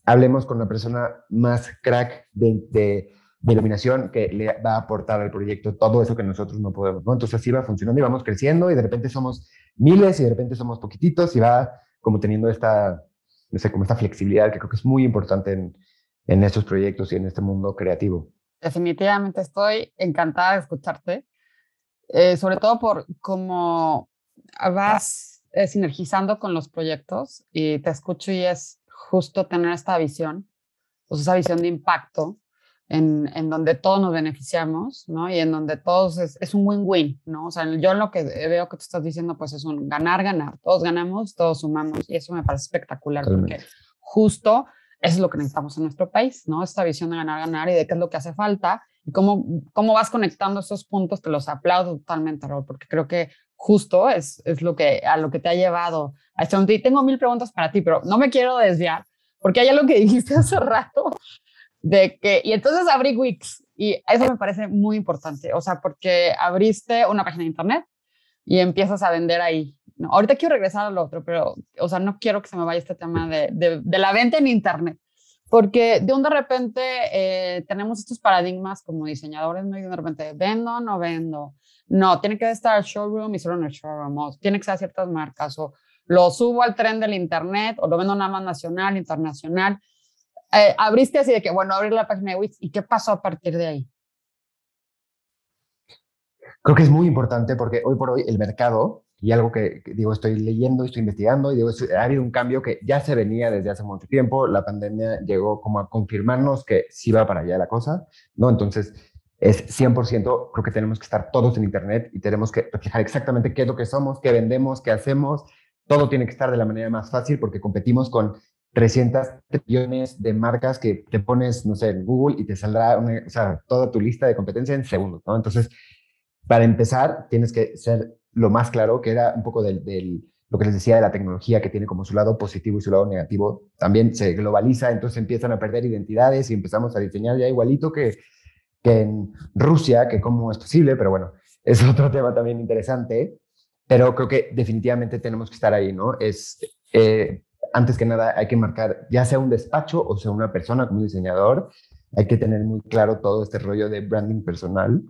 hablemos con una persona más crack de, de, iluminación que le va a aportar al proyecto todo eso que nosotros no podemos, ¿no? Entonces, así va funcionando y vamos creciendo y de repente somos miles y de repente somos poquititos y va como teniendo esta, no sé, como esta flexibilidad que creo que es muy importante en, en estos proyectos y en este mundo creativo. Definitivamente estoy encantada de escucharte, eh, sobre todo por cómo vas eh, sinergizando con los proyectos y te escucho y es justo tener esta visión, pues esa visión de impacto en, en, donde todos nos beneficiamos, ¿no? Y en donde todos es, es un win-win, ¿no? O sea, yo lo que veo que tú estás diciendo, pues es un ganar, ganar. Todos ganamos, todos sumamos y eso me parece espectacular porque justo eso es lo que necesitamos en nuestro país, ¿no? Esta visión de ganar, ganar y de qué es lo que hace falta cómo, cómo vas conectando esos puntos, te los aplaudo totalmente, Raúl, porque creo que justo es, es lo que, a lo que te ha llevado a este momento. Y tengo mil preguntas para ti, pero no me quiero desviar, porque hay algo que *laughs* dijiste hace rato de que, y entonces abrí Wix, y eso me parece muy importante, o sea, porque abriste una página de internet y empiezas a vender ahí, ahorita quiero regresar al otro, pero, o sea, no quiero que se me vaya este tema de, de, la venta en Internet, porque de un de repente eh, tenemos estos paradigmas como diseñadores, ¿no? De repente, ¿vendo o no vendo? No, tiene que estar showroom y solo en el showroom, o tiene que ser ciertas marcas, o lo subo al tren del Internet, o lo vendo nada más nacional, internacional. Eh, abriste así de que, bueno, abrir la página de Wix, ¿y qué pasó a partir de ahí? Creo que es muy importante porque hoy por hoy el mercado y algo que, digo, estoy leyendo, estoy investigando y digo, ha habido un cambio que ya se venía desde hace mucho tiempo, la pandemia llegó como a confirmarnos que sí va para allá la cosa, ¿no? Entonces, es 100%, creo que tenemos que estar todos en Internet y tenemos que reflejar exactamente qué es lo que somos, qué vendemos, qué hacemos, todo tiene que estar de la manera más fácil porque competimos con 300 millones de marcas que te pones, no sé, en Google y te saldrá o sea, toda tu lista de competencia en segundos, ¿no? Entonces, para empezar, tienes que ser lo más claro, que era un poco del, lo que les decía de la tecnología, que tiene como su lado positivo y su lado negativo, también se globaliza, entonces empiezan a perder identidades y empezamos a diseñar ya igualito que, que en Rusia, que cómo es posible, pero bueno, *laughs* es otro tema también interesante, pero creo que definitivamente tenemos que estar ahí, ¿no? Es, eh, antes que nada, hay que marcar, ya sea un despacho o sea una persona como diseñador, hay que tener muy claro todo este rollo de branding personal,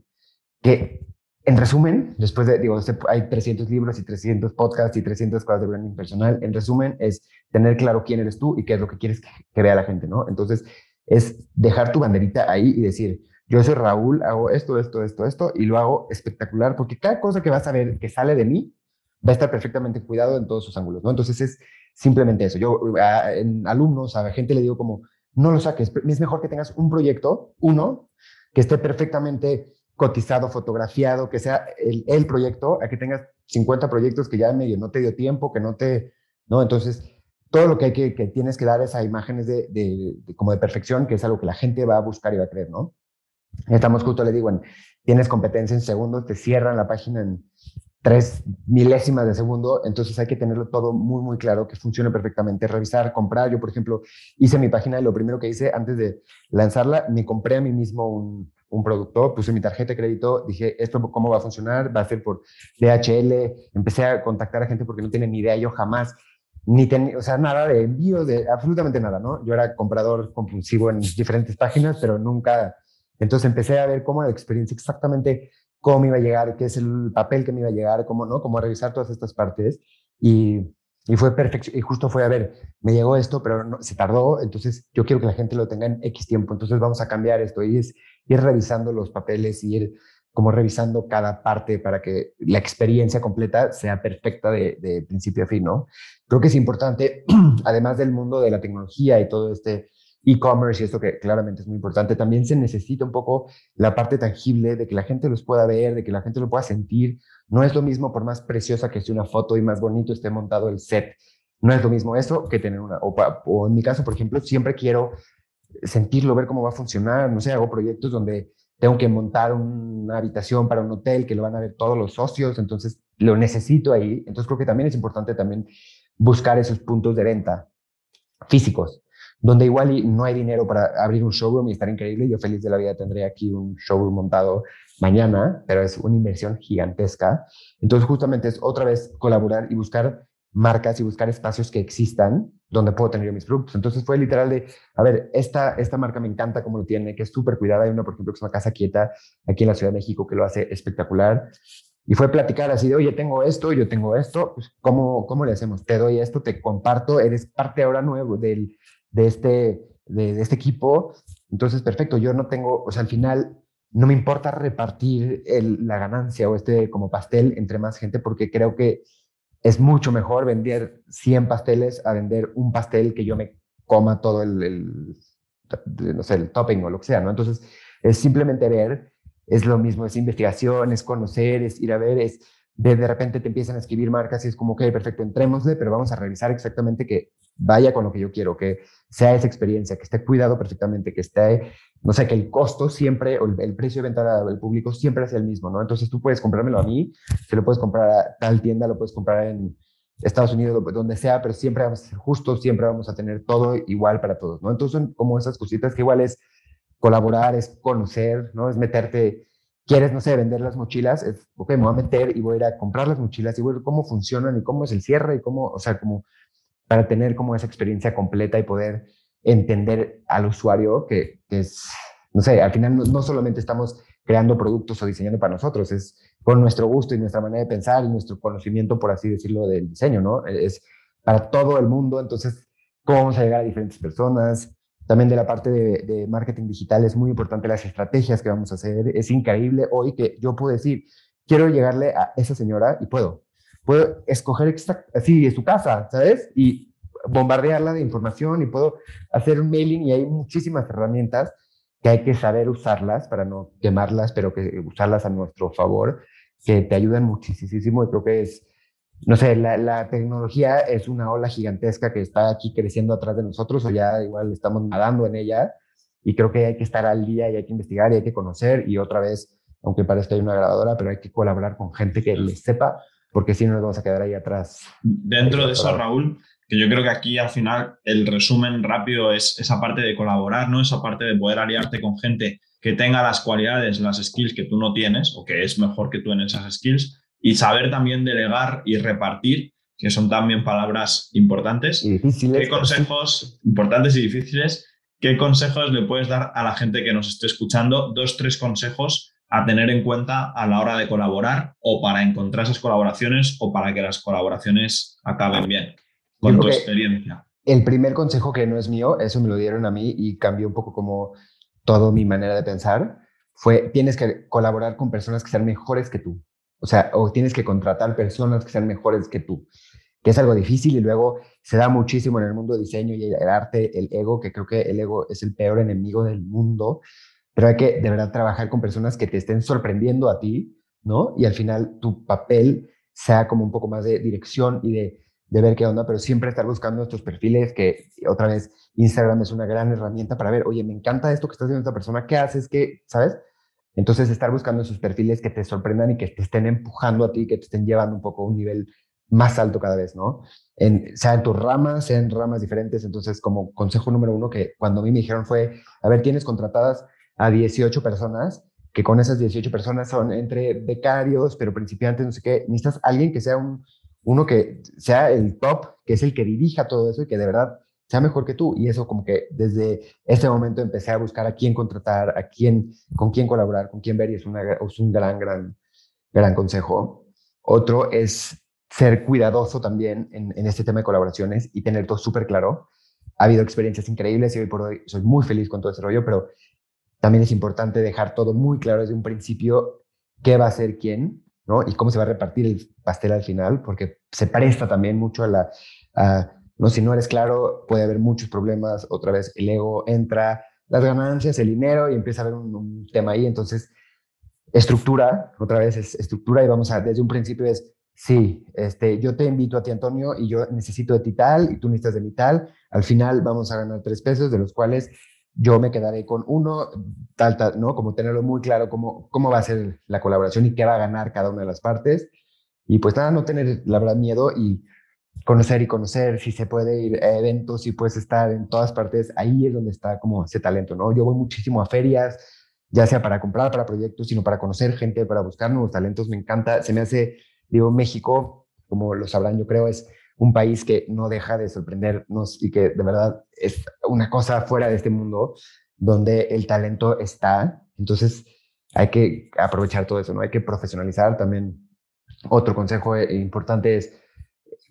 que en resumen, después de, digo, hay 300 libros y 300 podcasts y 300 cosas de branding personal. En resumen, es tener claro quién eres tú y qué es lo que quieres que, vea la gente, ¿no? Entonces, es dejar tu banderita ahí y decir, yo soy Raúl, hago esto, esto, esto, esto, y lo hago espectacular, porque cada cosa que vas a ver que sale de mí va a estar perfectamente cuidado en todos sus ángulos, ¿no? Entonces, es simplemente eso. Yo, en alumnos, a la gente le digo como, no lo saques, es mejor que tengas un proyecto, uno, que esté perfectamente cotizado, fotografiado, que sea el, el, proyecto, a que tengas 50 proyectos que ya medio no te dio tiempo, que no te, ¿no? Entonces, todo lo que hay que, que tienes que dar es a imágenes de, de, como de perfección, que es algo que la gente va a buscar y va a creer, ¿no? Estamos justo, le digo, en, tienes competencia en segundos, te cierran la página en tres milésimas de segundo, entonces hay que tenerlo todo muy, muy claro, que funcione perfectamente, revisar, comprar. Yo, por ejemplo, hice mi página y lo primero que hice antes de lanzarla, me compré a mí mismo un, un producto, puse mi tarjeta de crédito, dije, ¿esto cómo va a funcionar? Va a ser por DHL, empecé a contactar a gente porque no tiene ni idea, yo jamás, ni tenía, o sea, nada de envíos, de absolutamente nada, ¿no? Yo era comprador compulsivo en diferentes páginas, pero nunca, entonces empecé a ver cómo la experiencia exactamente cómo iba a llegar, qué es el papel que me iba a llegar, cómo, ¿no? Cómo revisar todas estas partes y y fue perfecto, y justo fue, a ver, me llegó esto, pero no, se tardó, entonces yo quiero que la gente lo tenga en X tiempo, entonces vamos a cambiar esto, y es ir revisando los papeles y ir como revisando cada parte para que la experiencia completa sea perfecta de, principio a fin, ¿no? Creo que es importante, *clears throat* además del mundo de la tecnología y todo este e-commerce y esto que claramente es muy importante, también se necesita un poco la parte tangible de que la gente los pueda ver, de que la gente lo pueda sentir. No es lo mismo por más preciosa que sea una foto y más bonito esté montado el set. No es lo mismo eso que tener una, o, o en mi caso, por ejemplo, siempre quiero sentirlo, ver cómo va a funcionar. No sé, hago proyectos donde tengo que montar una habitación para un hotel que lo van a ver todos los socios, entonces lo necesito ahí. Entonces creo que también es importante también buscar esos puntos de venta físicos donde igual no hay dinero para abrir un showroom y estar increíble. Yo feliz de la vida tendré aquí un showroom montado mañana, pero es una inversión gigantesca. Entonces justamente es otra vez colaborar y buscar marcas y buscar espacios que existan donde puedo tener mis productos. Entonces fue literal de, a ver, esta, esta marca me encanta como lo tiene, que es súper cuidada. Hay una, por ejemplo, que es una casa quieta aquí en la Ciudad de México que lo hace espectacular. Y fue platicar así de, oye, tengo esto, yo tengo esto, pues, ¿cómo, ¿cómo le hacemos? Te doy esto, te comparto, eres parte ahora nuevo del, de este, de, este equipo. Entonces, perfecto, yo no tengo, o sea, al final no me importa repartir la ganancia o este como pastel entre más gente porque creo que es mucho mejor vender 100 pasteles a vender un pastel que yo me coma todo el, no sé, el topping o lo que sea, ¿no? Entonces, es simplemente ver, es lo mismo, es investigación, es conocer, es ir a ver, es de, de repente te empiezan a escribir marcas y es como, ok, perfecto, entrémosle, pero vamos a revisar exactamente que vaya con lo que yo quiero, que sea esa experiencia, que esté cuidado perfectamente, que esté, no sé, que el costo siempre, o el, precio de venta al público siempre sea el mismo, ¿no? Entonces tú puedes comprármelo a mí, se lo puedes comprar a tal tienda, lo puedes comprar en Estados Unidos, donde sea, pero siempre vamos a ser justos, siempre vamos a tener todo igual para todos, ¿no? Entonces son como esas cositas que igual es colaborar, es conocer, ¿no? Es meterte quieres, no sé, vender las mochilas, es, ok, me voy a meter y voy a ir a comprar las mochilas y voy a ver cómo funcionan y cómo es el cierre y cómo, o sea, como para tener como esa experiencia completa y poder entender al usuario que, es, no sé, al final no, solamente estamos creando productos o diseñando para nosotros, es con nuestro gusto y nuestra manera de pensar y nuestro conocimiento, por así decirlo, del diseño, ¿no? Es para todo el mundo, entonces, ¿cómo vamos a llegar a diferentes personas? También de la parte de, de, marketing digital es muy importante las estrategias que vamos a hacer. Es increíble hoy que yo puedo decir, quiero llegarle a esa señora y puedo puedo escoger así su casa, ¿sabes? Y bombardearla de información y puedo hacer un mailing y hay muchísimas herramientas que hay que saber usarlas para no quemarlas, pero que usarlas a nuestro favor, que te ayudan muchísimo y creo que es, no sé, la, la, tecnología es una ola gigantesca que está aquí creciendo atrás de nosotros o ya igual estamos nadando en ella y creo que hay que estar al día y hay que investigar y hay que conocer y otra vez, aunque parezca hay una grabadora, pero hay que colaborar con gente que le sepa porque si no nos vamos a quedar ahí atrás. Dentro de eso, Raúl, que yo creo que aquí al final el resumen rápido es esa parte de colaborar, ¿no? Esa parte de poder aliarte con gente que tenga las cualidades, las skills que tú no tienes o que es mejor que tú en esas skills y saber también delegar y repartir, que son también palabras importantes. Y difíciles. ¿Qué consejos importantes y difíciles? ¿Qué consejos le puedes dar a la gente que nos esté escuchando? Dos, tres consejos a tener en cuenta a la hora de colaborar o para encontrar esas colaboraciones o para que las colaboraciones acaben bien, con tu experiencia? El primer consejo que no es mío, eso me lo dieron a mí y cambió un poco como toda mi manera de pensar, fue tienes que colaborar con personas que sean mejores que tú. O sea, o tienes que contratar personas que sean mejores que tú, que es algo difícil y luego se da muchísimo en el mundo de diseño y el arte, el ego, que creo que el ego es el peor enemigo del mundo pero hay que de verdad trabajar con personas que te estén sorprendiendo a ti, ¿no? Y al final tu papel sea como un poco más de dirección y de, de ver qué onda, pero siempre estar buscando estos perfiles que otra vez Instagram es una gran herramienta para ver, oye, me encanta esto que está haciendo esta persona, ¿qué haces? ¿Qué? ¿Sabes? Entonces estar buscando esos perfiles que te sorprendan y que te estén empujando a ti, que te estén llevando un poco a un nivel más alto cada vez, ¿no? En, sea en tus ramas, sea en ramas diferentes. Entonces, como consejo número uno que cuando a mí me dijeron fue, a ver, tienes contratadas a 18 personas, que con esas 18 personas son entre becarios, pero principiantes, no sé qué, necesitas alguien que sea un, uno que sea el top, que es el que dirija todo eso y que de verdad sea mejor que tú. Y eso como que desde ese momento empecé a buscar a quién contratar, a quién, con quién colaborar, con quién ver y es, una, es un gran, gran, gran consejo. Otro es ser cuidadoso también en, en este tema de colaboraciones y tener todo súper claro. Ha habido experiencias increíbles y hoy por hoy soy muy feliz con todo ese rollo, pero también es importante dejar todo muy claro desde un principio qué va a ser quién, ¿no? Y cómo se va a repartir el pastel al final, porque se presta también mucho a la... no, si no eres claro, puede haber muchos problemas. Otra vez el ego entra, las ganancias, el dinero y empieza a haber un, un tema ahí. Entonces, estructura, otra vez es estructura y vamos a, desde un principio es, sí, este, yo te invito a ti, Antonio, y yo necesito de ti tal, y tú necesitas de mi tal. Al final vamos a ganar tres pesos, de los cuales yo me quedaré con uno, tal, tal, ¿no? Como tenerlo muy claro cómo, cómo va a ser la colaboración y qué va a ganar cada una de las partes. Y pues nada, no tener, la verdad, miedo y conocer y conocer, si se puede ir a eventos, si puedes estar en todas partes, ahí es donde está como ese talento, ¿no? Yo voy muchísimo a ferias, ya sea para comprar para proyectos, sino para conocer gente, para buscar nuevos talentos, me encanta, se me hace, digo, México, como lo sabrán, yo creo, es un país que no deja de sorprendernos y que de verdad es una cosa fuera de este mundo donde el talento está. Entonces hay que aprovechar todo eso, ¿no? Hay que profesionalizar también. Otro consejo eh, importante es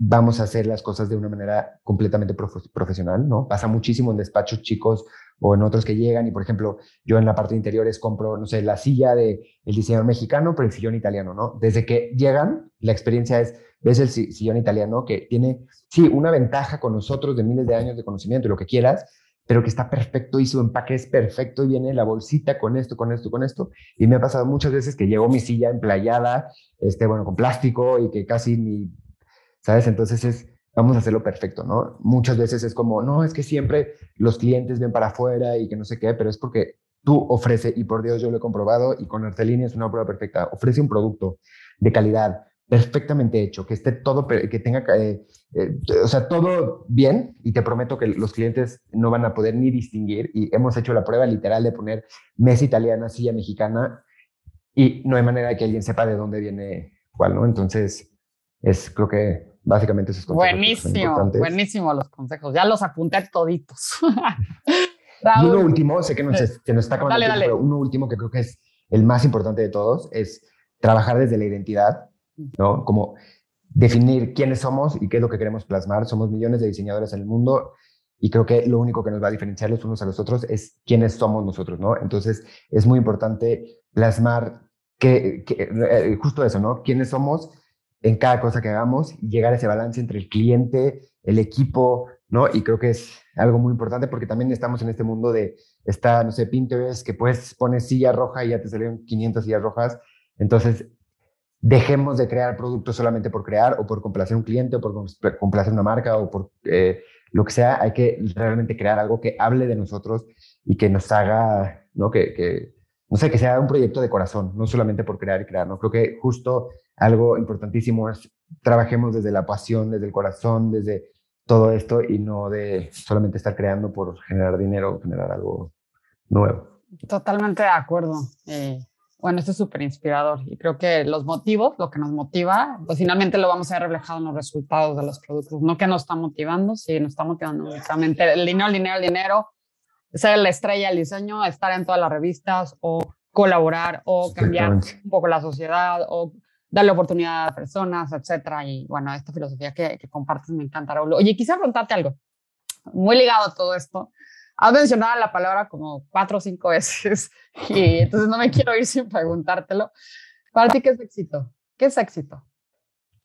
vamos a hacer las cosas de una manera completamente profesional, ¿no? Pasa muchísimo en despachos chicos o en otros que llegan y, por ejemplo, yo en la parte de interiores compro, no sé, la silla del el diseñador mexicano, pero el sillón italiano, ¿no? Desde que llegan, la experiencia es, ves el sillón italiano que tiene, sí, una ventaja con nosotros de miles de años de conocimiento y lo que quieras, pero que está perfecto y su empaque es perfecto y viene la bolsita con esto, con esto, con esto. Y me ha pasado muchas veces que llegó mi silla emplayada, este, bueno, con plástico y que casi ni, ¿sabes? Entonces es, vamos a hacerlo perfecto, ¿no? Muchas veces es como, no, es que siempre los clientes ven para afuera y que no sé qué, pero es porque tú ofrece, y por Dios yo lo he comprobado, y con Artelini es una prueba perfecta, ofrece un producto de calidad, perfectamente hecho, que esté todo, que tenga, eh, eh, o sea, todo bien y te prometo que los clientes no van a poder ni distinguir y hemos hecho la prueba literal de poner mesa italiana, silla mexicana y no hay manera de que alguien sepa de dónde viene cuál, ¿no? Entonces, es creo que básicamente esos consejos. Buenísimo, buenísimo los consejos, ya los apunté toditos. *laughs* y uno último, sé que nos, que nos está acabando, pero uno último que creo que es el más importante de todos es trabajar desde la identidad ¿no? Como definir quiénes somos y qué es lo que queremos plasmar. Somos millones de diseñadores en el mundo y creo que lo único que nos va a diferenciar los unos a los otros es quiénes somos nosotros, ¿no? Entonces es muy importante plasmar que, eh, justo eso, ¿no? Quiénes somos en cada cosa que hagamos y llegar a ese balance entre el cliente, el equipo, ¿no? Y creo que es algo muy importante porque también estamos en este mundo de, está, no sé, Pinterest, que puedes poner silla roja y ya te salieron 500 sillas rojas. Entonces, dejemos de crear productos solamente por crear o por complacer un cliente o por complacer una marca o por eh, lo que sea. Hay que realmente crear algo que hable de nosotros y que nos haga, ¿no? Que, que, no sé, que sea un proyecto de corazón, no solamente por crear y crear, ¿no? Creo que justo algo importantísimo es trabajemos desde la pasión, desde el corazón, desde todo esto y no de solamente estar creando por generar dinero, generar algo nuevo. Totalmente de acuerdo. Eh, bueno, esto es súper inspirador y creo que los motivos, lo que nos motiva, pues finalmente lo vamos a ver reflejado en los resultados de los productos, no que nos está motivando, sí, nos está motivando únicamente el dinero, el dinero, el dinero, ser la estrella del diseño, estar en todas las revistas o colaborar o cambiar un poco la sociedad o darle oportunidad a personas, etcétera. Y bueno, esta filosofía que, que compartes me encanta, Raúl. Oye, quisiera preguntarte algo muy ligado a todo esto. Has mencionado la palabra como cuatro o cinco *laughs* veces y entonces no me quiero ir sin preguntártelo. Para ti, ¿qué es éxito? ¿Qué es éxito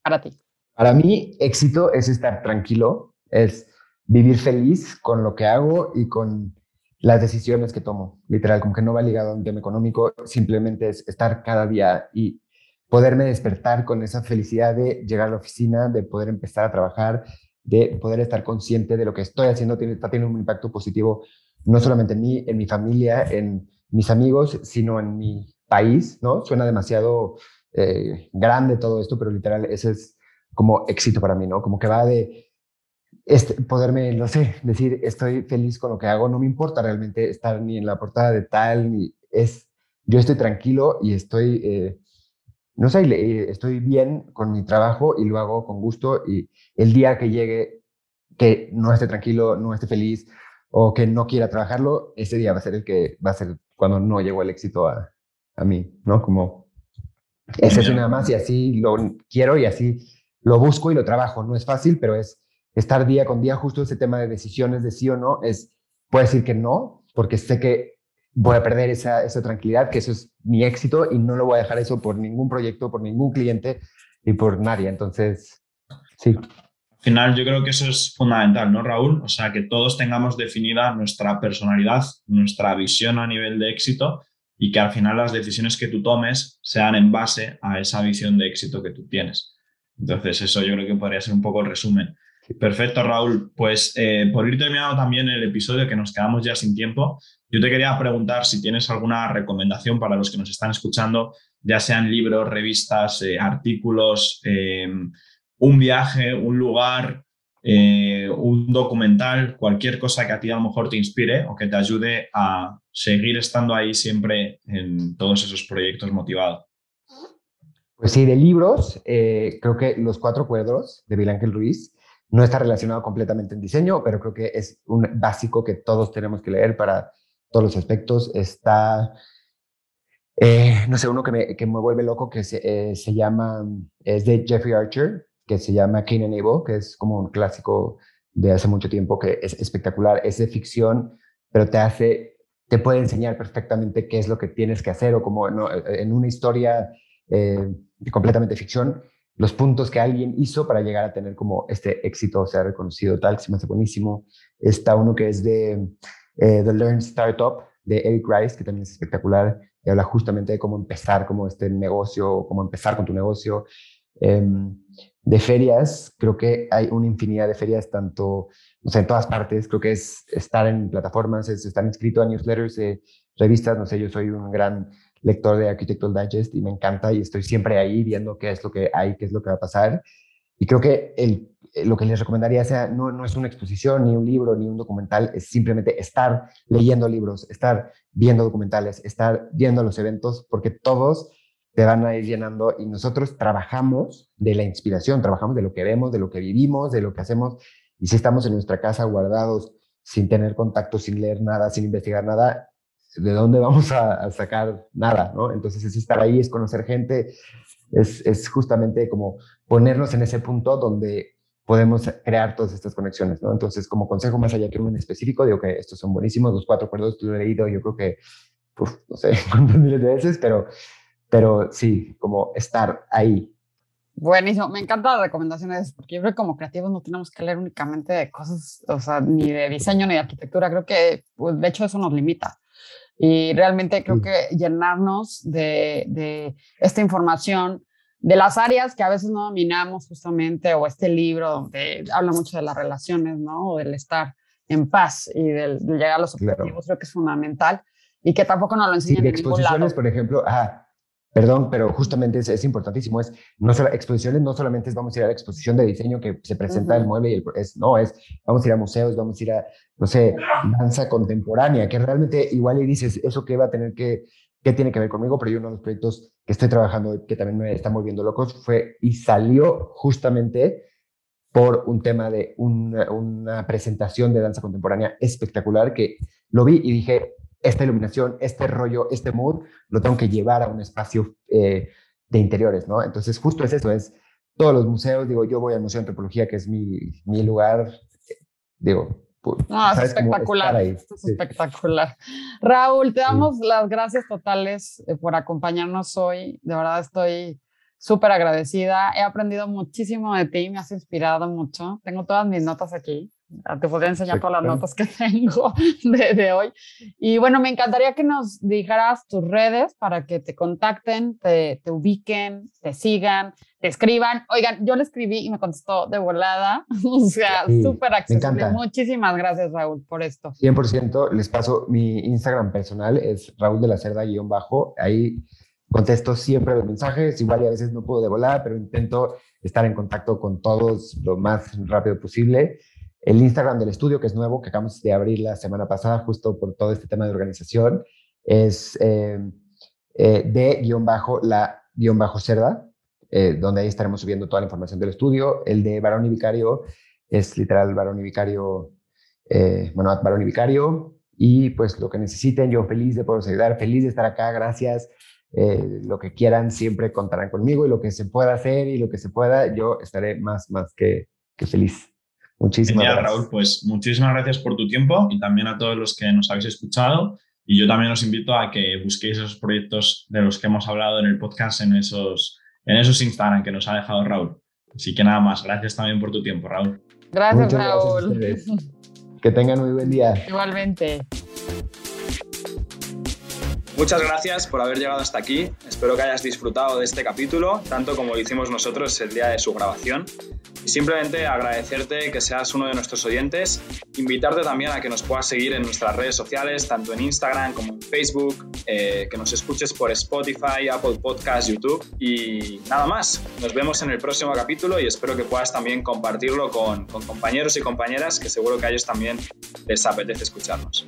para ti? Para mí, éxito es estar tranquilo, es vivir feliz con lo que hago y con las decisiones que tomo. Literal, como que no va ligado a un tema económico, simplemente es estar cada día y poderme despertar con esa felicidad de llegar a la oficina, de poder empezar a trabajar de poder estar consciente de lo que estoy haciendo tiene, está teniendo un impacto positivo no solamente en mí, en mi familia, en mis amigos, sino en mi país, ¿no? Suena demasiado eh, grande todo esto, pero literal, ese es como éxito para mí, ¿no? Como que va de este, poderme, no sé, decir, estoy feliz con lo que hago, no me importa realmente estar ni en la portada de tal, ni es, yo estoy tranquilo y estoy, eh, no sé, eh, estoy bien con mi trabajo y lo hago con gusto y el día que llegue que no esté tranquilo, no esté feliz o que no quiera trabajarlo, ese día va a ser el que va a ser cuando no llegó el éxito a, a mí, ¿no? Como ese es nada más y así lo quiero y así lo busco y lo trabajo. No es fácil, pero es estar día con día justo ese tema de decisiones de sí o no. Es, puedo decir que no, porque sé que voy a perder esa, esa tranquilidad, que eso es mi éxito y no lo voy a dejar eso por ningún proyecto, por ningún cliente y por nadie. Entonces, sí. Al final yo creo que eso es fundamental, ¿no, Raúl? O sea, que todos tengamos definida nuestra personalidad, nuestra visión a nivel de éxito y que al final las decisiones que tú tomes sean en base a esa visión de éxito que tú tienes. Entonces, eso yo creo que podría ser un poco el resumen. Perfecto, Raúl. Pues eh, por ir terminando también el episodio, que nos quedamos ya sin tiempo, yo te quería preguntar si tienes alguna recomendación para los que nos están escuchando, ya sean libros, revistas, eh, artículos, eh, un viaje, un lugar, un documental, cualquier cosa que a ti a lo mejor te inspire o que te ayude a seguir estando ahí siempre en todos esos proyectos motivados. Pues sí, de libros, creo que Los Cuatro Cuadros de Ángel Ruiz no está relacionado completamente en diseño, pero creo que es un básico que todos tenemos que leer para todos los aspectos. Está, eh, no sé, uno que me, que me, vuelve loco que se, eh, se, llama, es de Jeffrey Archer, que se llama Cain and Abel, que es como un clásico de hace mucho tiempo que es espectacular. Es de ficción, pero te hace, te puede enseñar perfectamente qué es lo que tienes que hacer o como en una historia eh, completamente ficción los puntos que alguien hizo para llegar a tener como este éxito, o sea, reconocido tal, que se me hace buenísimo. Está uno que es de eh, The Learn Startup, de Eric Rice, que también es espectacular, y habla justamente de cómo empezar como este negocio, cómo empezar con tu negocio. Em, de ferias, creo que hay una infinidad de ferias, tanto, no sé, en todas partes, creo que es estar en plataformas, es estar inscrito a newsletters, de revistas, no sé, yo soy un gran lector de Architectural Digest y me encanta y estoy siempre ahí viendo qué es lo que hay, qué es lo que va a pasar. Y creo que el, lo que les recomendaría sea, no, no es una exposición, ni un libro, ni un documental, es simplemente estar leyendo libros, estar viendo documentales, estar viendo los eventos, porque todos te van a ir llenando y nosotros trabajamos de la inspiración, trabajamos de lo que vemos, de lo que vivimos, de lo que hacemos. Y si estamos en nuestra casa guardados, sin tener contacto, sin leer nada, sin investigar nada, ¿de dónde vamos a, sacar nada? ¿no? Entonces es estar ahí, es conocer gente, es, es, justamente como ponernos en ese punto donde podemos crear todas estas conexiones, ¿no? Entonces, como consejo más allá que uno en específico, digo que estos son buenísimos, los cuatro acuerdos que lo he leído, yo creo que, no sé *laughs* cuántas miles de veces, pero, pero sí, como estar ahí. Buenísimo, me encantan las recomendaciones, porque yo creo que como creativos no tenemos que leer únicamente de cosas, o sea, ni de diseño ni de arquitectura, creo que, pues, de hecho, eso nos limita. Y realmente creo que llenarnos de, de, esta información de las áreas que a veces no dominamos justamente, o este libro donde habla mucho de las relaciones, ¿no? O del estar en paz y del, llegar a los objetivos, creo que es fundamental y que tampoco nos lo enseñan sí, en ningún lado. por ejemplo, ah, Perdón, pero justamente es, importantísimo. Es no solo exposiciones, no solamente es vamos a ir a la exposición de diseño que se presenta el mueble y el, es, no es vamos a ir a museos, vamos a ir a no sé danza contemporánea, que realmente igual y dices eso que va a tener que qué tiene que ver conmigo, pero yo uno de los proyectos que estoy trabajando que también me está volviendo locos fue y salió justamente por un tema de una, una presentación de danza contemporánea espectacular que lo vi y dije esta iluminación, este rollo, este mood, lo tengo que llevar a un espacio eh, de interiores, ¿no? Entonces, justo es eso, es todos los museos, digo, yo voy al Museo de Antropología, que es mi, mi lugar, digo, no, es espectacular. Es espectacular. Raúl, te damos las gracias totales eh, por acompañarnos hoy. De verdad estoy súper agradecida. He aprendido muchísimo de ti, me has inspirado mucho. Tengo todas mis notas aquí. Ah, te podría enseñar todas las notas que *laughs* tengo de, hoy. Y bueno, me encantaría que nos dijeras tus redes para que te contacten, te, te ubiquen, te sigan, te escriban. Oigan, yo le escribí y me contestó de volada. *laughs* o sea, súper accesible. Muchísimas gracias, Raúl, por esto. 100%. Les paso mi Instagram personal, es Raúl de la Cerda guion bajo. Ahí contesto siempre los mensajes. Igual y a veces no puedo de volada, pero intento estar en contacto con todos lo más rápido posible. El Instagram del estudio, que es nuevo, que acabamos de abrir la semana pasada, justo por todo este tema de organización, es eh, eh, de-la-cerda, eh, donde ahí estaremos subiendo toda la información del estudio. El de Barón y Vicario es literal Barón y Vicario, bueno, Barón y Vicario. Y pues lo que necesiten, yo feliz de poderos ayudar, feliz de estar acá, gracias. lo que quieran siempre contarán conmigo y lo que se pueda hacer y lo que se pueda, yo estaré más, más que, que feliz. Muchísimas gracias. Raúl, pues muchísimas gracias por tu tiempo y también a todos los que nos habéis escuchado. Y yo también os invito a que busquéis esos proyectos de los que hemos hablado en el podcast en esos, en esos Instagram que nos ha dejado Raúl. Así que nada más, gracias también por tu tiempo, Raúl. Gracias, Raúl. que tengan muy buen día. Igualmente. Muchas gracias por haber llegado hasta aquí. Espero que hayas disfrutado de este capítulo, tanto como lo hicimos nosotros el día de su grabación. Y simplemente agradecerte que seas uno de nuestros oyentes, invitarte también a que nos puedas seguir en nuestras redes sociales, tanto en Instagram como en Facebook, eh, que nos escuches por Spotify, Apple Podcasts, YouTube y nada más. Nos vemos en el próximo capítulo y espero que puedas también compartirlo con, con compañeros y compañeras que seguro que a ellos también les apetece escucharnos.